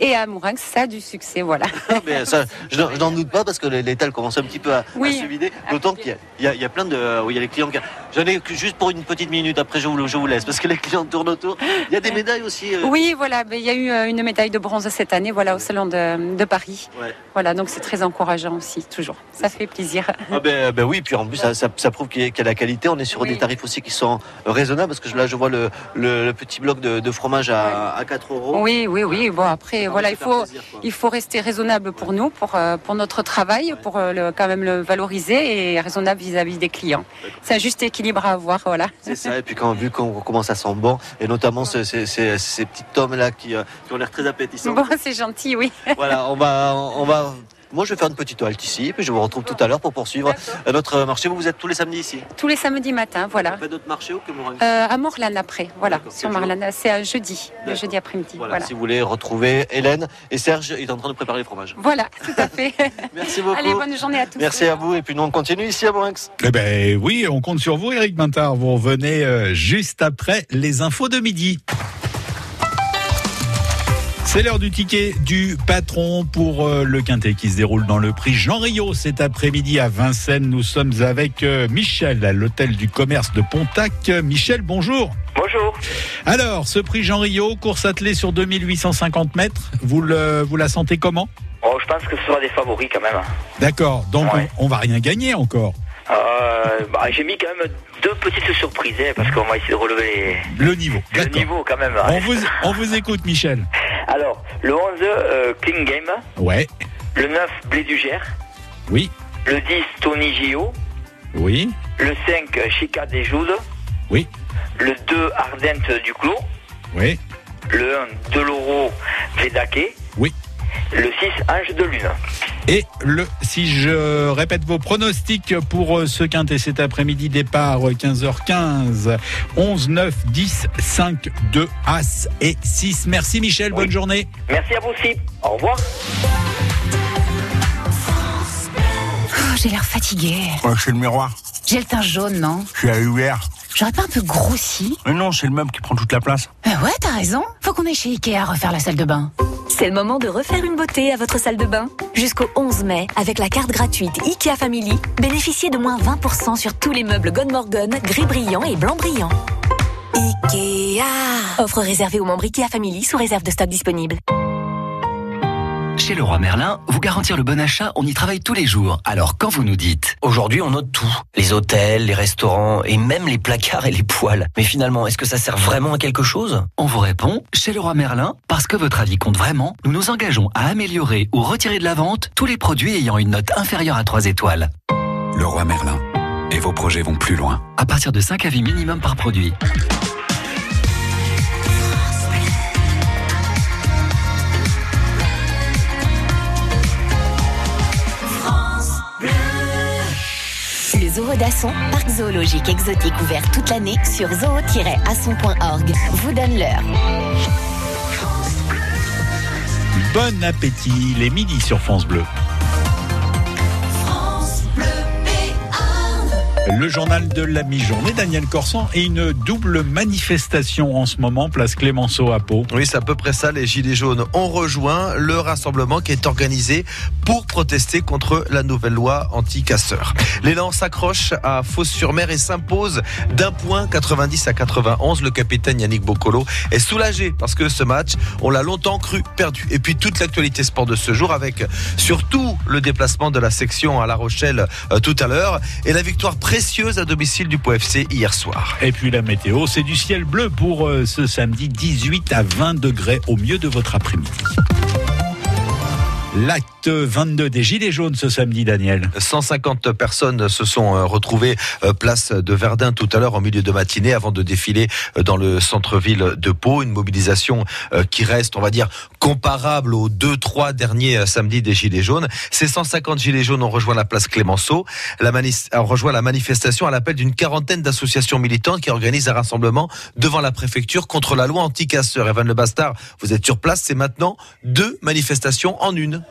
et à Mourinx, ça a du succès, voilà. Mais ça, je, n'en- je n'en doute pas parce que l'étal commence un petit peu à, se vider. D'autant qu'il y a, y, y plein de. Oui, il y a les clients qui. J'en ai juste pour une petite minute, après je vous, je vous laisse parce que les clients tournent autour. Il y a des médailles aussi. euh, Oui, voilà, ben, il y a eu euh, une médaille de bronze cette année, voilà, au salon de, de Paris. Ouais. Voilà, donc c'est très encourageant aussi, toujours. Ça fait plaisir. Ah ben, ben oui, puis en plus ça, ça- ça prouve qu'il y, a, qu'il y a la qualité. On est sur des tarifs aussi qui sont raisonnables parce que là je vois le, le- le petit bloc de, de fromage à, à 4 euros. Oui, oui, oui. Bon, après, voilà, il faut, plaisir, il faut rester raisonnable pour nous, pour, euh, pour notre travail, pour euh, le, quand même le valoriser et raisonnable vis-à-vis des clients. C'est un juste équilibre à avoir, voilà. C'est ça, et puis quand, vu qu'on commence à sent bon, et notamment ce- ces, ces- ces petites tomes là qui, euh, qui ont l'air très appétissantes. Bon, c'est gentil, oui. voilà, on va, on va. Moi, je vais faire une petite halte ici, puis je vous retrouve tout à l'heure pour poursuivre notre marché. Vous, vous êtes tous les samedis ici? Tous les samedis matins, voilà. Vous faites d'autres marchés ou que Euh, à Morlan après, voilà. Sur Morlan, c'est un jeudi, le jeudi après-midi. Voilà, Voilà. si vous voulez retrouver Hélène et Serge, il est en train de préparer les fromages. Voilà, tout à fait. Merci beaucoup. Allez, bonne journée à tous. Merci à vous, et puis nous on continue ici à Morinx. Eh ben oui, on compte sur vous, Eric Bintard. Vous revenez euh, juste après les infos de midi. C'est l'heure du ticket du patron pour euh, le quintet qui se déroule dans le prix Jean Rio cet après-midi à Vincennes. Nous sommes avec euh, Michel à l'hôtel du commerce de Pontac. Euh, Michel, bonjour. Bonjour. Alors, ce prix Jean Rio, course attelée sur 2850 mètres, vous, le, vous la sentez comment? Oh, je pense que ce sera des favoris quand même. D'accord, donc Ouais. on, on va rien gagner encore. Euh, bah, J'ai mis quand même deux petites surprises hein, parce qu'on va essayer de relever Le niveau. les- le niveau quand même. On vous, on vous écoute, Michel. Alors, le 11, euh, Clean Game. Ouais, Le 9, Blé du Gers. oui, Le 10, Tony Gio. oui, Le 5, Chica des Joudes. oui, Le 2, Ardente du Clos. oui, Le 1, Deloro Vedake. oui. Le 6, Ange de Lune. Et le, si je répète vos pronostics pour euh, ce quintet cet après-midi, départ euh, 15h15, 11, 9, 10, 5, 2, As et 6. Merci Michel, bonne journée. Merci à vous aussi. Au revoir. Oh, j'ai l'air fatiguée. c'est le miroir. J'ai le teint jaune, non? Je suis à UR. J'aurais pas un peu grossi Mais non, c'est le meuble qui prend toute la place. Ouais, t'as raison. Faut qu'on aille chez Ikea refaire la salle de bain. C'est le moment de refaire une beauté à votre salle de bain. Jusqu'au 11 mai, avec la carte gratuite IKEA Family, bénéficiez de moins 20% sur tous les meubles Godmorgon, gris brillant et blanc brillant. IKEA Offre réservée aux membres IKEA Family sous réserve de stock disponible. Chez Leroy Merlin, vous garantir le bon achat, on y travaille tous les jours. Alors quand vous nous dites Aujourd'hui, on note tout. Les hôtels, les restaurants et même les placards et les poêles. Mais finalement, est-ce que ça sert vraiment à quelque chose? On vous répond, chez Leroy Merlin, parce que votre avis compte vraiment, nous nous engageons à améliorer ou retirer de la vente tous les produits ayant une note inférieure à 3 étoiles. Le roi Merlin. Et vos projets vont plus loin. À partir de 5 avis minimum par produit. Zoo d'Asson, parc zoologique exotique ouvert toute l'année sur zoo-asson.org, vous donne l'heure. Bon appétit, les midis sur France Bleu. Le journal de la mi-journée, Daniel Corsan, et une double manifestation en ce moment, place Clémenceau à Pau. Oui, c'est à peu près ça. Les Gilets jaunes ont rejoint le rassemblement qui est organisé pour protester contre la nouvelle loi anti-casseurs. L'élan s'accroche à Fos-sur-Mer et s'impose d'un point 90 à 91. Le capitaine Yannick Boccolo est soulagé parce que ce match, on l'a longtemps cru perdu. Et puis toute l'actualité sport de ce jour avec surtout le déplacement de la section à La Rochelle euh, tout à l'heure et la victoire précieuse à domicile du POFC hier soir. Et puis la météo, c'est du ciel bleu pour euh, ce samedi, 18 à 20 degrés au mieux de votre après-midi. L'acte 22 des Gilets jaunes ce samedi, Daniel. 150 personnes se sont euh, retrouvées euh, place de Verdun tout à l'heure en milieu de matinée avant de défiler euh, dans le centre-ville de Pau. Une mobilisation qui reste, on va dire, comparable aux deux, trois derniers samedis des Gilets jaunes. Ces 150 Gilets jaunes ont rejoint la place Clémenceau, la ont rejoint la manifestation à l'appel d'une quarantaine d'associations militantes qui organisent un rassemblement devant la préfecture contre la loi anti-casseurs. Evan Le Bastard, vous êtes sur place, c'est maintenant deux manifestations en une.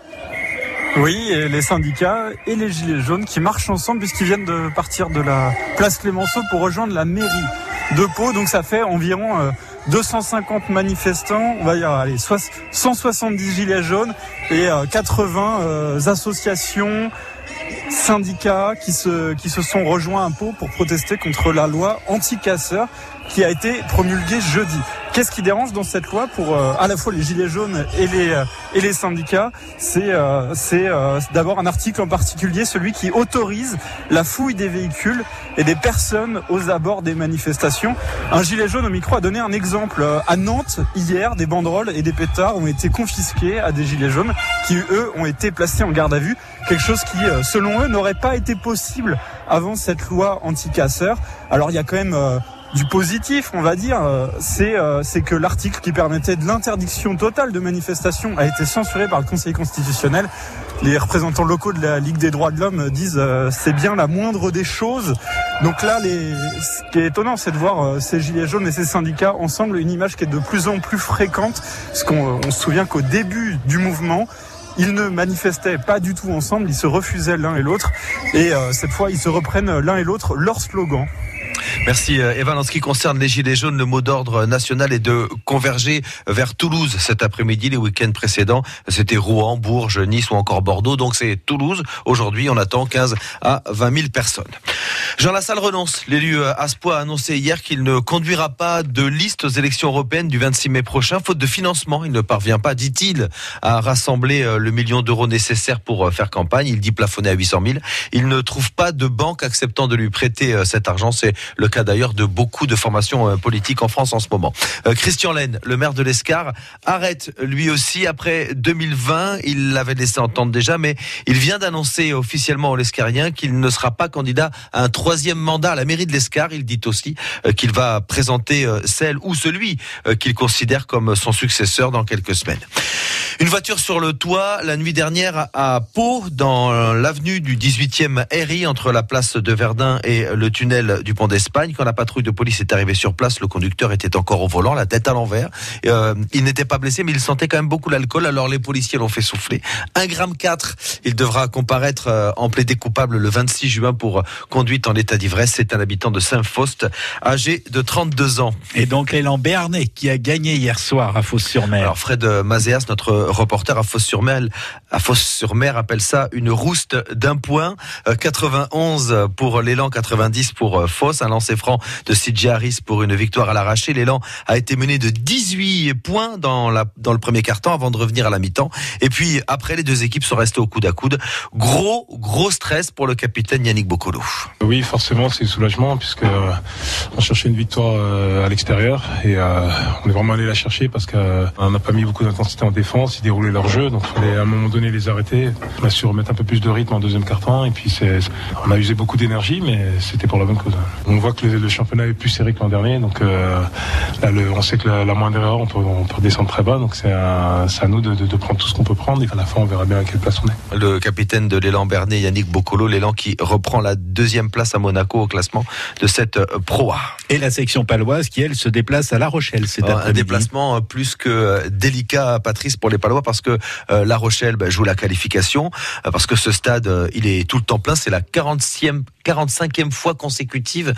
Oui, les syndicats et les gilets jaunes qui marchent ensemble puisqu'ils viennent de partir de la place Clémenceau pour rejoindre la mairie de Pau. Donc ça fait environ euh, 250 manifestants, on va dire allez, soix- 170 gilets jaunes et euh, 80 euh, associations, syndicats qui se, qui se sont rejoints à Pau pour protester contre la loi anti-casseurs qui a été promulguée jeudi. Qu'est-ce qui dérange dans cette loi pour euh, à la fois les gilets jaunes et les euh, et les syndicats? C'est euh, c'est euh, d'abord un article en particulier, celui qui autorise la fouille des véhicules et des personnes aux abords des manifestations. Un gilet jaune au micro a donné un exemple Euh, à Nantes hier. Des banderoles et des pétards ont été confisqués à des gilets jaunes qui eux ont été placés en garde à vue. Quelque chose qui, euh, selon eux, n'aurait pas été possible avant cette loi anti-casseurs. Alors il y a quand même du positif, on va dire, euh, c'est euh, c'est que l'article qui permettait de l'interdiction totale de manifestation a été censuré par le Conseil constitutionnel. Les représentants locaux de la Ligue des droits de l'homme disent euh, c'est bien la moindre des choses. Donc là, les... ce qui est étonnant, c'est de voir ces gilets jaunes et ces syndicats ensemble, une image qui est de plus en plus fréquente, parce qu'on on se souvient qu'au début du mouvement, ils ne manifestaient pas du tout ensemble, ils se refusaient l'un et l'autre, et cette fois, ils se reprennent l'un et l'autre leur slogan. Merci euh, Evan. En ce qui concerne les Gilets jaunes, le mot d'ordre national est de converger vers Toulouse cet après-midi. Les week-ends précédents, c'était Rouen, Bourges, Nice ou encore Bordeaux. Donc c'est Toulouse. Aujourd'hui, on attend 15 à 20 000 personnes. Jean Lassalle renonce. L'élu euh, Aspois a annoncé hier qu'il ne conduira pas de liste aux élections européennes du 26 mai prochain, faute de financement. Il ne parvient pas, dit-il, à rassembler euh, le million d'euros nécessaire pour euh, faire campagne. Il dit plafonner à 800 000. Il ne trouve pas de banque acceptant de lui prêter cet argent. Cas d'ailleurs de beaucoup de formations politiques en France en ce moment. Christian Laine, le maire de l'Escar, arrête lui aussi après 2020. Il l'avait laissé entendre déjà, mais il vient d'annoncer officiellement aux Lescariens qu'il ne sera pas candidat à un troisième mandat à la mairie de l'Escar. Il dit aussi qu'il va présenter celle ou celui qu'il considère comme son successeur dans quelques semaines. Une voiture sur le toit la nuit dernière à Pau, dans l'avenue du 18e RI entre la place de Verdun et le tunnel du pont d'Espagne. Quand la patrouille de police est arrivée sur place, le conducteur était encore au volant, la tête à l'envers. Euh, il n'était pas blessé, mais il sentait quand même beaucoup l'alcool. Alors les policiers l'ont fait souffler. 1 gramme 4. Il devra comparaître euh, en plaidé coupable le 26 juin pour conduite en état d'ivresse. C'est un habitant de Saint-Faust, âgé de 32 ans. Et donc l'élan Béarnais qui a gagné hier soir à Fos-sur-Mer. Alors Fred Mazéas, notre reporter à Fos-sur-Mer, à Fos-sur-Mer appelle ça une rouste d'un point. 91 euh, pour l'élan, 90 pour euh, Fos. Un lancer franc de Sidji Harris pour une victoire à l'arraché. L'élan a été mené de 18 points dans, le premier quart-temps avant de revenir à la mi-temps. Et puis après, les deux équipes sont restées au coude à coude. Gros, gros stress pour le capitaine Yannick Bocolo. Oui, forcément, c'est soulagement puisque euh, on cherchait une victoire à l'extérieur et on est vraiment allé la chercher parce qu'on n'a pas mis beaucoup d'intensité en défense, ils déroulaient leur jeu, donc il fallait à un moment donné les arrêter. On a su remettre un peu plus de rythme en deuxième quart-temps et puis on a usé beaucoup d'énergie, mais c'était pour la bonne cause. On voit que le, championnat est plus serré que l'an dernier, donc euh, là, le, on sait que la, moindre erreur, on peut, on peut descendre très bas, donc c'est à, à nous de, de, de, prendre tout ce qu'on peut prendre et à la fin on verra bien à quelle place on est. Le capitaine de l'élan Bernet, Yannick Boccolo, l'élan qui reprend la deuxième place à Monaco au classement de cette euh, Pro A. Et la section paloise qui elle se déplace à La Rochelle. C'est un déplacement plus que délicat, Patrice, pour les Palois, parce que euh, La Rochelle bah, joue la qualification, euh, parce que ce stade, euh, il est tout le temps plein. C'est la 40e, 45e fois consécutive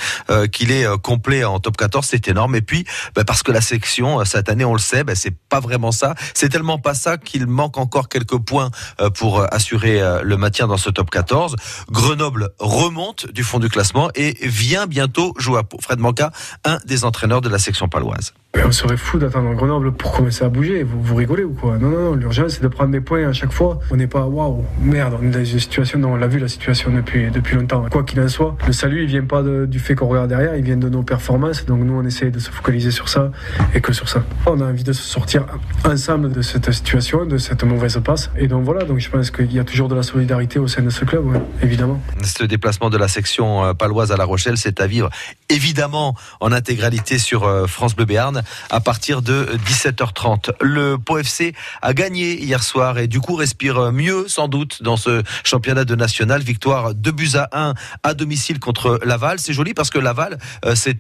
qu'il est complet en top 14. C'est énorme. Et puis, bah, parce que la section, cette année, on le sait, bah, c'est pas vraiment ça. C'est tellement pas ça qu'il manque encore quelques points pour assurer le maintien dans ce top 14. Grenoble remonte du fond du classement et vient bientôt jouer à. Fred Manca, un des entraîneurs de la section paloise. On serait fou d'attendre Grenoble pour commencer à bouger. Vous, vous rigolez ou quoi? Non, non, non. L'urgence, c'est de prendre des points à chaque fois. On n'est pas, waouh, merde, on est dans une situation dont on l'a vu la situation depuis, depuis longtemps. Quoi qu'il en soit, le salut, il vient pas du fait qu'on regarde derrière, il vient de nos performances. Donc nous, on essaie de se focaliser sur ça et que sur ça. On a envie de se sortir ensemble de cette situation, de cette mauvaise passe. Et donc voilà, donc je pense qu'il y a toujours de la solidarité au sein de ce club, évidemment. Ce déplacement de la section euh, paloise à La Rochelle, c'est à vivre évidemment en intégralité sur euh, France Bleu Béarn à partir de 17h30. Le Pau FC a gagné hier soir et du coup respire mieux sans doute dans ce championnat de national. Victoire 2 buts à 1 à domicile contre Laval. C'est joli parce que Laval, euh, c'est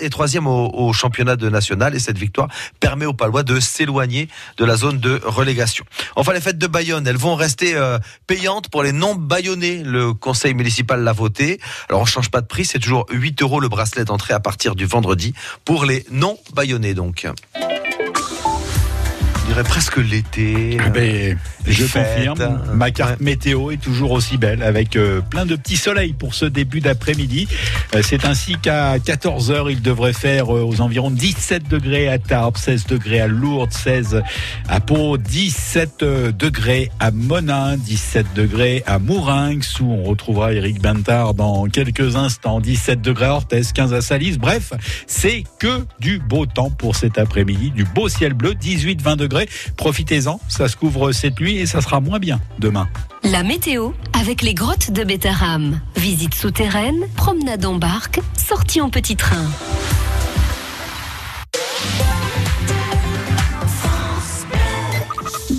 et troisième au, championnat de national et cette victoire permet aux Palois de s'éloigner de la zone de relégation. Enfin, les fêtes de Bayonne, elles vont rester euh, payantes pour les non bayonnais. Le conseil municipal l'a voté. Alors, on change pas de prix, c'est toujours 8 euros le bracelet d'entrée à partir du vendredi pour les non bayonnais donc dirait presque l'été. Eh ben, je confirme, ma carte météo est toujours aussi belle avec euh, plein de petits soleils pour ce début d'après-midi. Euh, c'est ainsi qu'à 14h, il devrait faire euh, aux environs 17 degrés à Tarbes, 16 degrés à Lourdes, 16 à Pau, 17 degrés à Monin, 17 degrés à Mourinx où on retrouvera Eric Bentard dans quelques instants, 17 degrés à Orthez, 15 à Salis. Bref, c'est que du beau temps pour cet après-midi, du beau ciel bleu, 18-20 degrés Profitez-en, ça se couvre cette nuit et ça sera moins bien demain. La météo avec les grottes de Bétarame. Visite souterraine, promenade en barque, sortie en petit train.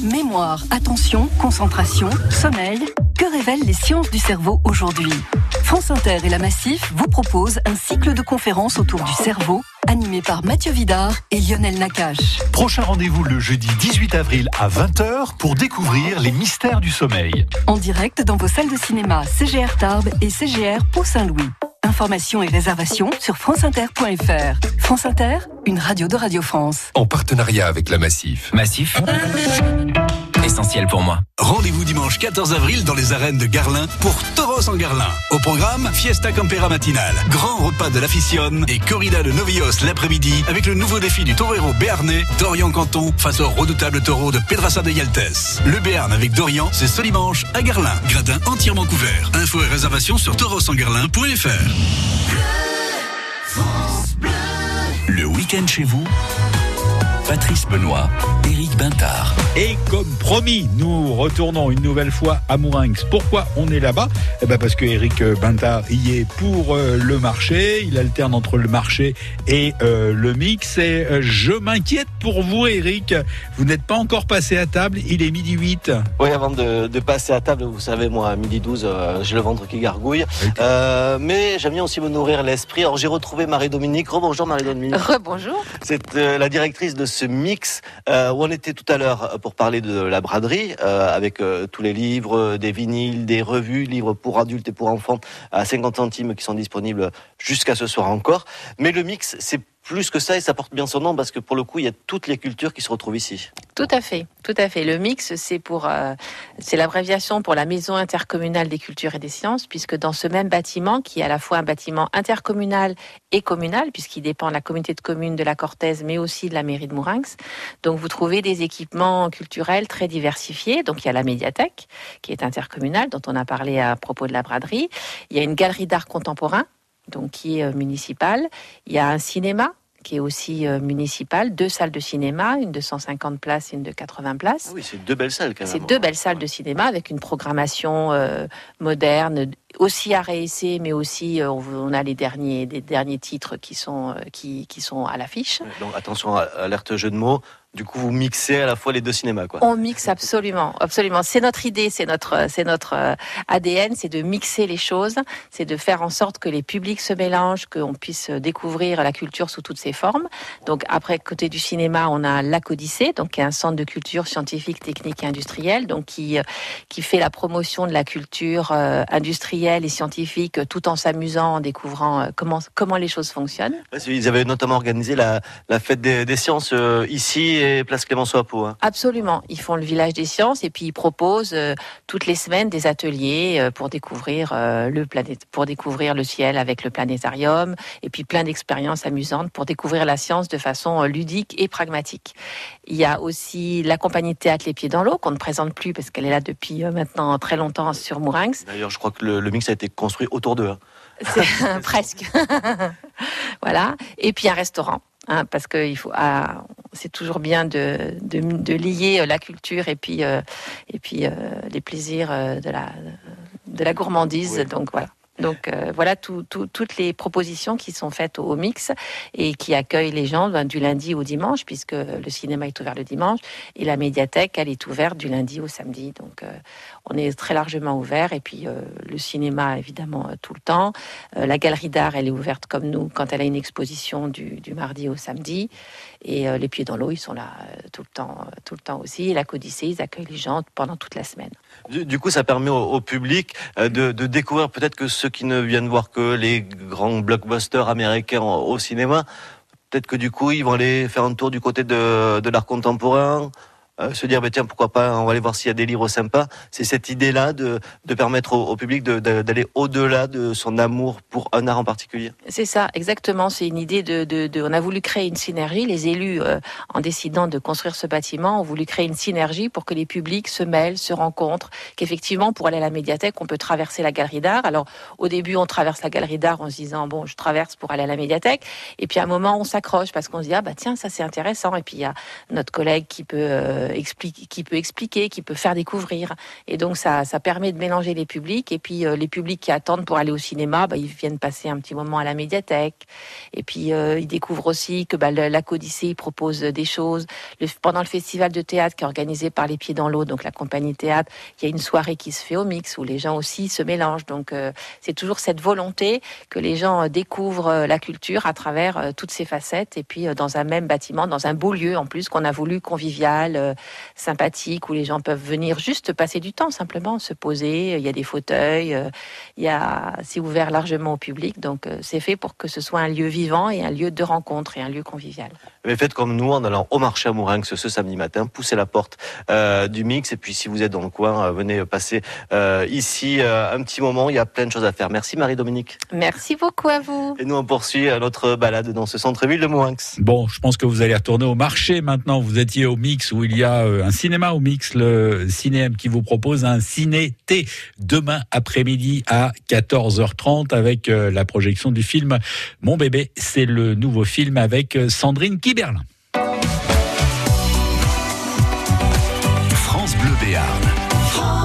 Mémoire, attention, concentration, sommeil. Que révèlent les sciences du cerveau aujourd'hui? France Inter et la Massif vous proposent un cycle de conférences autour du cerveau animé par Mathieu Vidard et Lionel Nakache. Prochain rendez-vous le jeudi 18 avril à 20h pour découvrir les mystères du sommeil. En direct dans vos salles de cinéma CGR Tarbes et CGR Pau-Saint-Louis. Informations et réservations sur franceinter.fr. France Inter, une radio de Radio France. En partenariat avec la Massif. Massif Essentiel pour moi. Rendez-vous dimanche 14 avril dans les arènes de Garlin pour Toros en Garlin. Au programme, Fiesta Campera matinale, grand repas de l'aficionne et corrida de Novios l'après-midi avec le nouveau défi du torero béarnais, Dorian Canton, face au redoutable taureau de Pedrassa de Yaltes. Le Béarn avec Dorian, c'est ce dimanche à Garlin. Gradin entièrement couvert. Infos et réservations sur taurosengarlin.fr. Le week-end chez vous Patrice Benoît, Éric Bintard. Et comme promis, nous retournons une nouvelle fois à Mourinx. Pourquoi on est là-bas? Eh ben Parce que Éric Bintard y est pour euh, le marché. Il alterne entre le marché et euh, le mix. Et euh, je m'inquiète pour vous, Éric. Vous n'êtes pas encore passé à table. Il est midi 8. Oui, avant de, de passer à table, vous savez, moi, à midi 12, euh, j'ai le ventre qui gargouille. Euh, mais j'aime bien aussi me nourrir l'esprit. Alors, j'ai retrouvé Marie-Dominique. Rebonjour, Marie-Dominique. Rebonjour. C'est euh, la directrice de ce mix euh, où on était tout à l'heure pour parler de la braderie euh, avec euh, tous les livres, des vinyles, des revues, livres pour adultes et pour enfants à 50 centimes qui sont disponibles jusqu'à ce soir encore. Mais le mix, c'est plus que ça et ça porte bien son nom parce que pour le coup, il y a toutes les cultures qui se retrouvent ici. Tout à fait, tout à fait. Le mix, c'est pour, euh, c'est l'abréviation pour la Maison intercommunale des cultures et des sciences, puisque dans ce même bâtiment, qui est à la fois un bâtiment intercommunal et communal, puisqu'il dépend de la communauté de communes de la Cortèze, mais aussi de la mairie de Mourinx, donc vous trouvez des équipements culturels très diversifiés. Donc il y a la médiathèque, qui est intercommunale, dont on a parlé à propos de la braderie. Il y a une galerie d'art contemporain, donc qui est euh, municipale. Il y a un cinéma qui est aussi euh, municipal, deux salles de cinéma, une de 150 places et une de 80 places. Ah oui, c'est deux belles salles quand même. C'est deux belles salles de cinéma avec une programmation euh, moderne, aussi à réessayer, mais aussi euh, on a les derniers, des derniers titres qui sont, qui, qui sont à l'affiche. Donc attention, alerte jeu de mots. Du coup, vous mixez à la fois les deux cinémas, quoi. On mixe absolument, absolument. C'est notre idée, c'est notre, c'est notre euh, ADN, c'est de mixer les choses, c'est de faire en sorte que les publics se mélangent, qu'on puisse découvrir la culture sous toutes ses formes. Donc après, côté du cinéma, on a l'Acodyssée, donc qui est un centre de culture scientifique, technique et industrielle, donc qui qui fait la promotion de la culture euh, industrielle et scientifique, tout en s'amusant, en découvrant euh, comment comment les choses fonctionnent. Ils avaient notamment organisé la, la fête des, des sciences euh, ici place Clémenceau à Pau. Hein. Absolument. Ils font le village des sciences et puis ils proposent euh, toutes les semaines des ateliers euh, pour découvrir euh, le planète, pour découvrir le ciel avec le planétarium et puis plein d'expériences amusantes pour découvrir la science de façon ludique et pragmatique. Il y a aussi la compagnie de théâtre Les Pieds dans l'eau qu'on ne présente plus parce qu'elle est là depuis maintenant très longtemps sur Mourinx. D'ailleurs, je crois que le, le mix a été construit autour d'eux. hein. C'est presque. voilà. Et puis un restaurant. Hein, parce que il faut, ah, c'est toujours bien de, de, de lier euh, la culture et puis, euh, et puis euh, les plaisirs euh, de la, de la gourmandise. Donc voilà. Donc euh, voilà tout- tout- toutes les propositions qui sont faites au, mix et qui accueillent les gens ben, du lundi au dimanche puisque le cinéma est ouvert le dimanche et la médiathèque elle est ouverte du lundi au samedi. Donc euh, on est très largement ouvert et puis euh, le cinéma évidemment tout le temps. La galerie d'art elle est ouverte comme nous quand elle a une exposition du, mardi au samedi et les pieds dans l'eau ils sont là tout le temps tout le temps aussi. Et la Codicée ils accueillent les gens pendant toute la semaine. Du, coup, ça permet au, public euh, de, de découvrir peut-être que ceux qui ne viennent voir que les grands blockbusters américains au, au cinéma, peut-être que du coup, ils vont aller faire un tour du côté de, de l'art contemporain. Euh, se dire, bah, tiens, pourquoi pas, on va aller voir s'il y a des livres sympas. C'est cette idée-là de, de permettre au, au public d'aller au-delà de son amour pour un art en particulier. C'est ça, exactement. C'est une idée de, de, de- On a voulu créer une synergie. Les élus, euh, en décidant de construire ce bâtiment, ont voulu créer une synergie pour que les publics se mêlent, se rencontrent. Qu'effectivement, pour aller à la médiathèque, on peut traverser la galerie d'art. Alors, au début, on traverse la galerie d'art en se disant bon, je traverse pour aller à la médiathèque. Et puis, à un moment, on s'accroche parce qu'on se dit ah bah tiens, ça c'est intéressant. Et puis, il y a notre collègue qui peut euh, expliquer, qui peut expliquer, qui peut faire découvrir. Et donc, ça, ça permet de mélanger les publics. Et puis, euh, les publics qui attendent pour aller au cinéma, bah, ils viennent passer un petit moment à la médiathèque. Et puis, euh, ils découvrent aussi que bah, la Codicée propose des choses. Pendant le festival de théâtre qui est organisé par Les Pieds dans l'eau, donc la compagnie théâtre, il y a une soirée qui se fait au mix où les gens aussi se mélangent. Donc, euh, c'est toujours cette volonté que les gens euh, découvrent euh, la culture à travers euh, toutes ses facettes. Et puis, euh, dans un même bâtiment, dans un beau lieu en plus qu'on a voulu convivial, euh, sympathique où les gens peuvent venir juste passer du temps, simplement se poser. Il y a des fauteuils, euh, il y a, c'est ouvert largement au public, donc euh, c'est fait pour que ce soit un lieu vivant et un lieu de rencontre et un lieu convivial. Mais faites comme nous en allant au marché à Mourinx ce samedi matin, poussez la porte euh, du mix et puis si vous êtes dans le coin, venez passer euh, ici euh, un petit moment. Il y a plein de choses à faire. Merci Marie-Dominique. Merci beaucoup à vous. Et nous on poursuit notre balade dans ce centre-ville de Mourinx. Bon, je pense que vous allez retourner au marché maintenant. Vous étiez au Mix où il y a euh, un cinéma au Mix, le cinéma qui vous propose un ciné-T demain après-midi à 14h30 avec euh, la projection du film Mon bébé. C'est le nouveau film avec euh, Sandrine Kiberlin. France Bleu Béarn.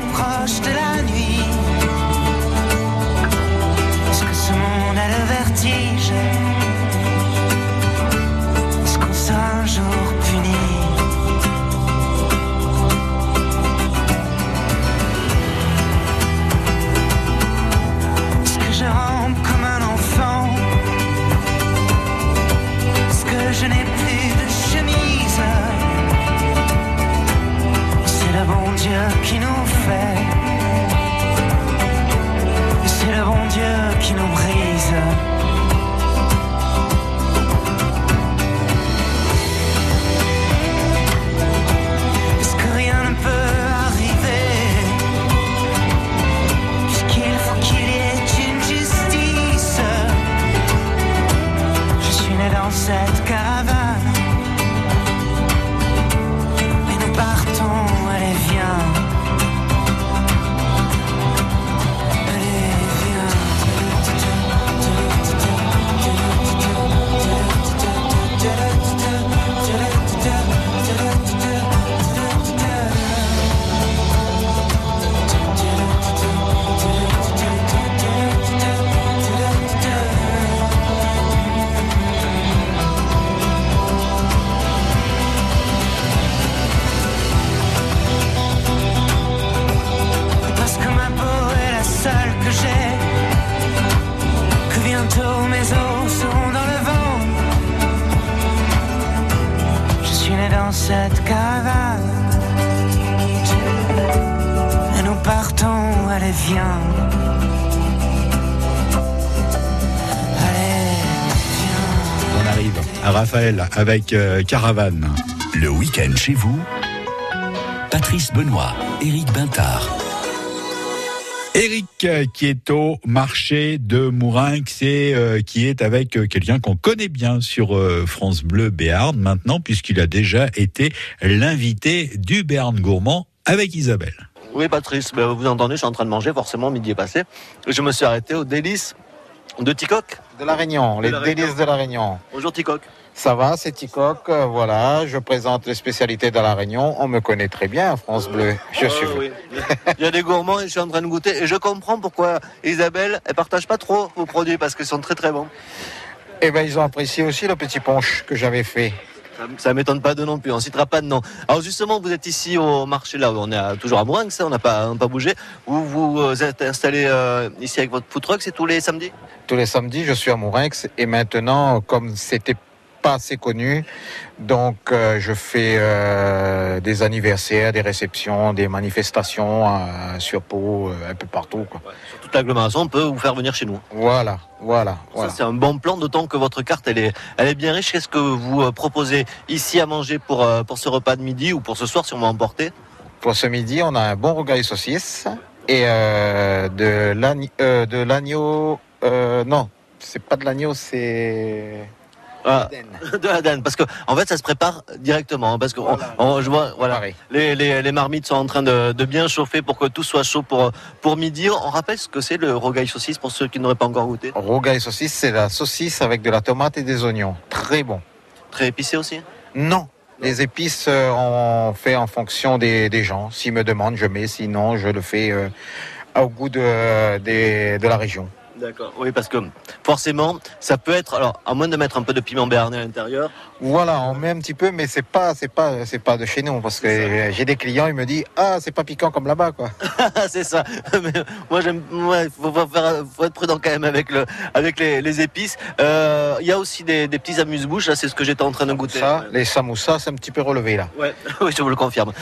de la nuit. Est-ce que ce monde a le vertige? Est-ce qu'on sera un jour puni? Est-ce que je rampe comme un enfant? Est-ce que je n'ai plus de chemise? C'est le bon Dieu qui nous Est-ce que rien ne peut arriver? Puisqu'il faut qu'il y ait une justice? Je suis né dans cette avec euh, Caravane. Le week-end chez vous, Patrice Benoît, Éric Bintard. Eric euh, qui est au marché de Mourinx et euh, qui est avec euh, quelqu'un qu'on connaît bien sur euh, France Bleu Béarn maintenant puisqu'il a déjà été l'invité du Béarn Gourmand avec Isabelle. Oui Patrice, ben, vous entendez, je suis en train de manger, forcément midi est passé. Je me suis arrêté au délice de Ticoc. De la Réunion, De les la Réunion. délices de la Réunion. Bonjour Ticoc. Ça va, c'est Ticoc, euh, voilà, je présente les spécialités de la Réunion. On me connaît très bien, France Bleu. Je suis. Oui. Il y a des gourmands je suis en train de goûter. Et je comprends pourquoi Isabelle, elle partage pas trop vos produits parce qu'ils sont très très bons. Eh ben, ils ont apprécié aussi le petit punch que j'avais fait. Ça, m'étonne pas de non plus, on citera pas de nom. Alors justement, vous êtes ici au marché là, où on est à- toujours à Mourinx, hein, on n'a pas, on pas bougé. Vous vous euh, êtes installé euh, ici avec votre food truck, c'est tous les samedis? Tous les samedis, je suis à Mourinx et maintenant, comme c'était pas assez connu, donc euh, je fais euh, des anniversaires, des réceptions, des manifestations euh, sur Pau, un peu partout. Quoi. Toute l'agglomération, on peut vous faire venir chez nous. Voilà, voilà, voilà. Ça, c'est un bon plan, d'autant que votre carte, elle est, elle est bien riche. Qu'est-ce que vous proposez ici à manger pour, pour ce repas de midi ou pour ce soir si on va emporter? Pour ce midi, on a un bon rogaille saucisse et de l'agn- de l'agneau. non, c'est pas de l'agneau, c'est Ah, de l'Aden, parce que en fait ça se prépare directement, hein, parce que on- on- je vois, voilà, les, les, les marmites sont en train de, de bien chauffer pour que tout soit chaud pour pour midi. On rappelle ce que c'est le rogaille saucisse pour ceux qui n'auraient pas encore goûté. Rogaille saucisse, c'est la saucisse avec de la tomate et des oignons. Très bon. Très épicé aussi Non. Les épices, euh, on fait en fonction des, des gens. S'ils me demandent, je mets. Sinon, je le fais euh, au goût de, des- de la région. D'accord. Oui, parce que forcément, ça peut être. Alors, à moins de mettre un peu de piment béarnais à l'intérieur. Voilà, on met un petit peu, mais c'est pas, c'est pas, c'est pas de chez nous parce que j'ai des clients, ils me disent ah c'est pas piquant comme là-bas quoi. c'est ça. Mais moi, j'aime. Ouais, faut, faut faire- faut être prudent quand même avec le, avec les, les épices. Euh, Il y a aussi des, des petits amuse-bouches. Là, c'est ce que j'étais en train de goûter. Ça, les samoussas, c'est un petit peu relevé là. Ouais. oui, je vous le confirme.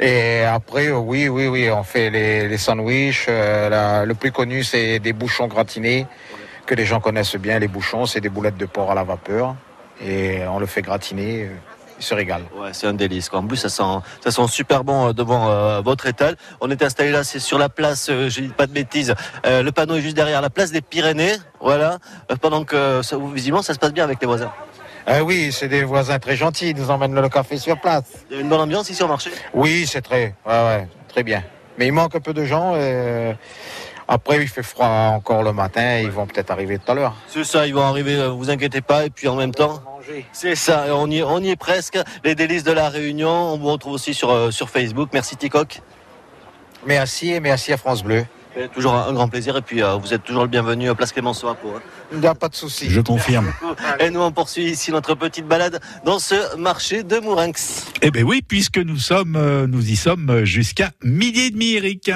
Et après, oui, oui, oui, on fait les, les sandwichs. euh, la- le plus connu, c'est des bouchons gratinés que les gens connaissent bien. Les bouchons, c'est des boulettes de porc à la vapeur et on le fait gratiner. euh, Ils se régalent. Ouais, c'est un délice. quoi. En plus, ça sent, ça sent super bon euh, devant euh, votre étal. On est installé là, c'est sur la place, euh, je dis pas de bêtises, euh, le panneau est juste derrière la place des Pyrénées. Voilà. Pendant que, ça, visiblement, ça se passe bien avec les voisins. Ah oui, c'est des voisins très gentils. Ils nous emmènent le café sur place. Il y a une bonne ambiance ici au marché. Oui, c'est très, ouais, ouais, très bien. Mais il manque un peu de gens. Après, il fait froid encore le matin. Ils vont peut-être arriver tout à l'heure. C'est ça, ils vont arriver, euh, vous inquiétez pas. Et puis en même temps, c'est ça, on y, on y est presque. Les délices de la Réunion, on vous retrouve aussi sur, euh, sur Facebook. Merci Ticoc. Merci et merci à France Bleu. Et Toujours un, grand plaisir. Et puis euh, vous êtes toujours le bienvenu à Place Clémenceau à Pau. hein. Il n'y a pas de souci. Je confirme. Et nous, on poursuit ici notre petite balade dans ce marché de Mourinx. Eh ben oui, puisque nous sommes, nous y sommes jusqu'à midi et demi, Eric.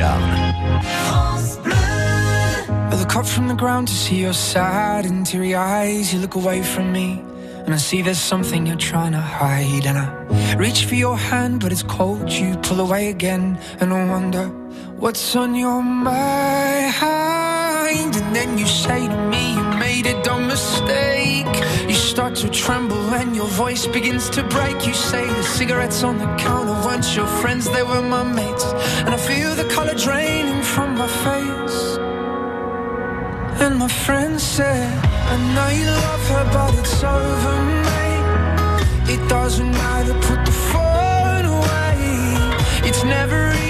France Bleu Béarn. I look up from the ground to see your sad and teary eyes. You look away from me, and I see there's something you're trying to hide. And I reach for your hand, but it's cold. You pull away again, and I wonder what's on your mind. And then you say to me, You made a dumb mistake. You start to tremble, and your voice begins to break. You say the cigarettes on the counter weren't your friends, they were my mates. And I feel the color draining from my face. And my friend said, I know you love her, but it's over, mate. It doesn't matter, put the phone away. It's never easy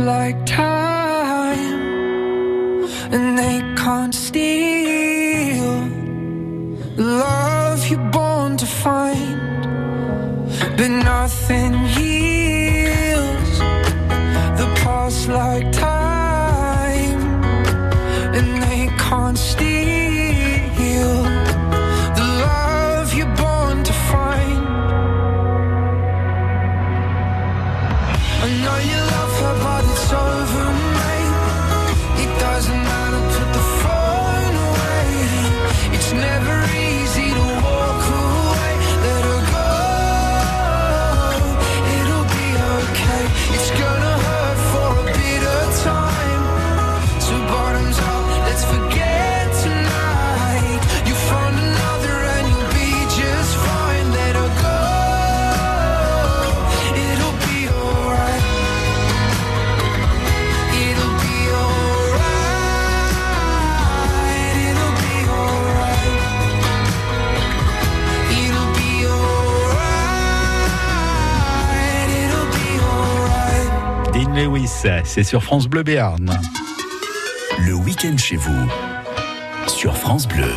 like time, and they can't steal love you're born to find. But nothing heals the past like time, C'est sur France Bleu Béarn. Le week-end chez vous, sur France Bleu.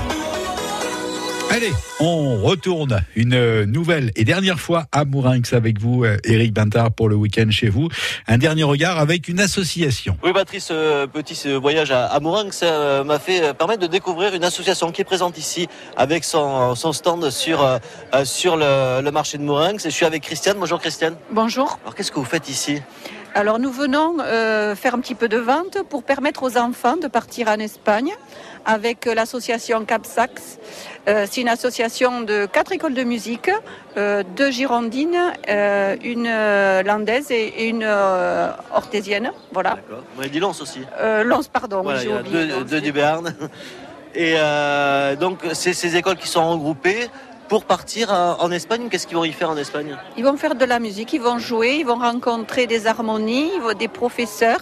Allez, on retourne une nouvelle et dernière fois à Mourinx avec vous, Eric Bintard, pour le week-end chez vous. Un dernier regard avec une association. Oui, Patrice, ce petit ce voyage à, à Mourinx euh, m'a fait euh, permettre de découvrir une association qui est présente ici avec son, son stand sur, euh, sur le, le marché de Mourinx. Et je suis avec Christiane. Bonjour Christiane. Bonjour. Alors qu'est-ce que vous faites ici? Alors nous venons euh, faire un petit peu de vente pour permettre aux enfants de partir en Espagne avec l'association Capsax. Euh, c'est une association de quatre écoles de musique, euh, deux girondines, euh, une landaise et, et une orthésienne. Voilà. D'accord. Vous m'avez dit Lens aussi. Lens, pardon. Voilà, j'ai oublié deux, deux du Béarn. Et donc, c'est ces écoles qui sont regroupées pour partir en, Espagne. Qu'est-ce qu'ils vont y faire en Espagne? Ils vont faire de la musique, ils vont jouer, ils vont rencontrer des harmonies, des professeurs.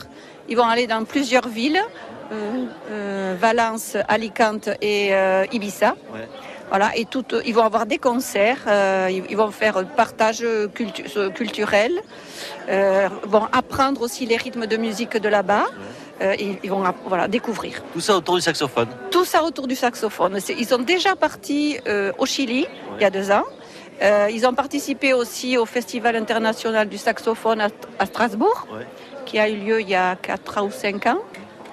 Ils vont aller dans plusieurs villes, euh, euh, Valence, Alicante et euh, Ibiza. Ouais. Voilà, et tout, ils vont avoir des concerts, euh, ils, vont faire partage cultu- culturel, euh, vont apprendre aussi les rythmes de musique de là-bas. Euh, ils vont voilà, découvrir. Tout ça autour du saxophone. Tout ça autour du saxophone. Ils sont déjà partis euh, au Chili il y a deux ans. Euh, ils ont participé aussi au Festival international du saxophone à, à Strasbourg, qui a eu lieu il y a 4 ou 5 ans.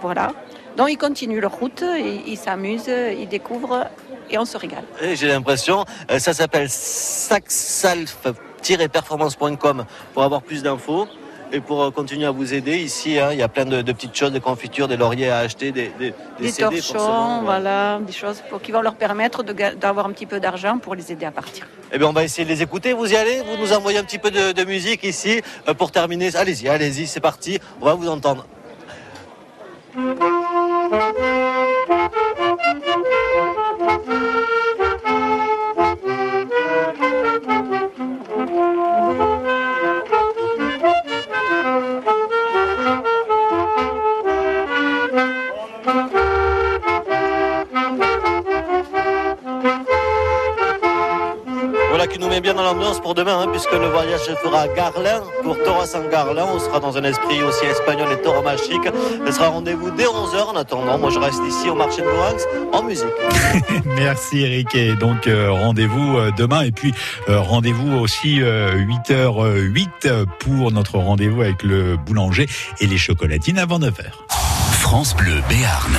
Voilà. Donc ils continuent leur route, ils ils s'amusent, ils découvrent et on se régale. J'ai l'impression, ça s'appelle saxalf-performance.com pour avoir plus d'infos. Et pour euh, continuer à vous aider, ici, hein, il y a plein de, de petites choses, des confitures, des lauriers à acheter, des, des, des Des CD torchons, forcément. voilà, des choses pour, qui vont leur permettre d'avoir un petit peu d'argent pour les aider à partir. Eh bien, on va essayer de les écouter. Vous y allez? Vous nous envoyez un petit peu de, de musique ici euh, pour terminer. Allez-y, allez-y, c'est parti. On va vous entendre. bien dans l'ambiance pour demain, hein, puisque le voyage se fera à Garlin, pour Toras en Garlin. On sera dans un esprit aussi espagnol et tauromachique. Ce sera rendez-vous dès 11h. En attendant, moi je reste ici au marché de Mourinx en musique. Merci Eric. Et donc euh, rendez-vous euh, demain et puis euh, rendez-vous aussi 8h08 pour notre rendez-vous avec le boulanger et les chocolatines avant 9h. France Bleu Béarn.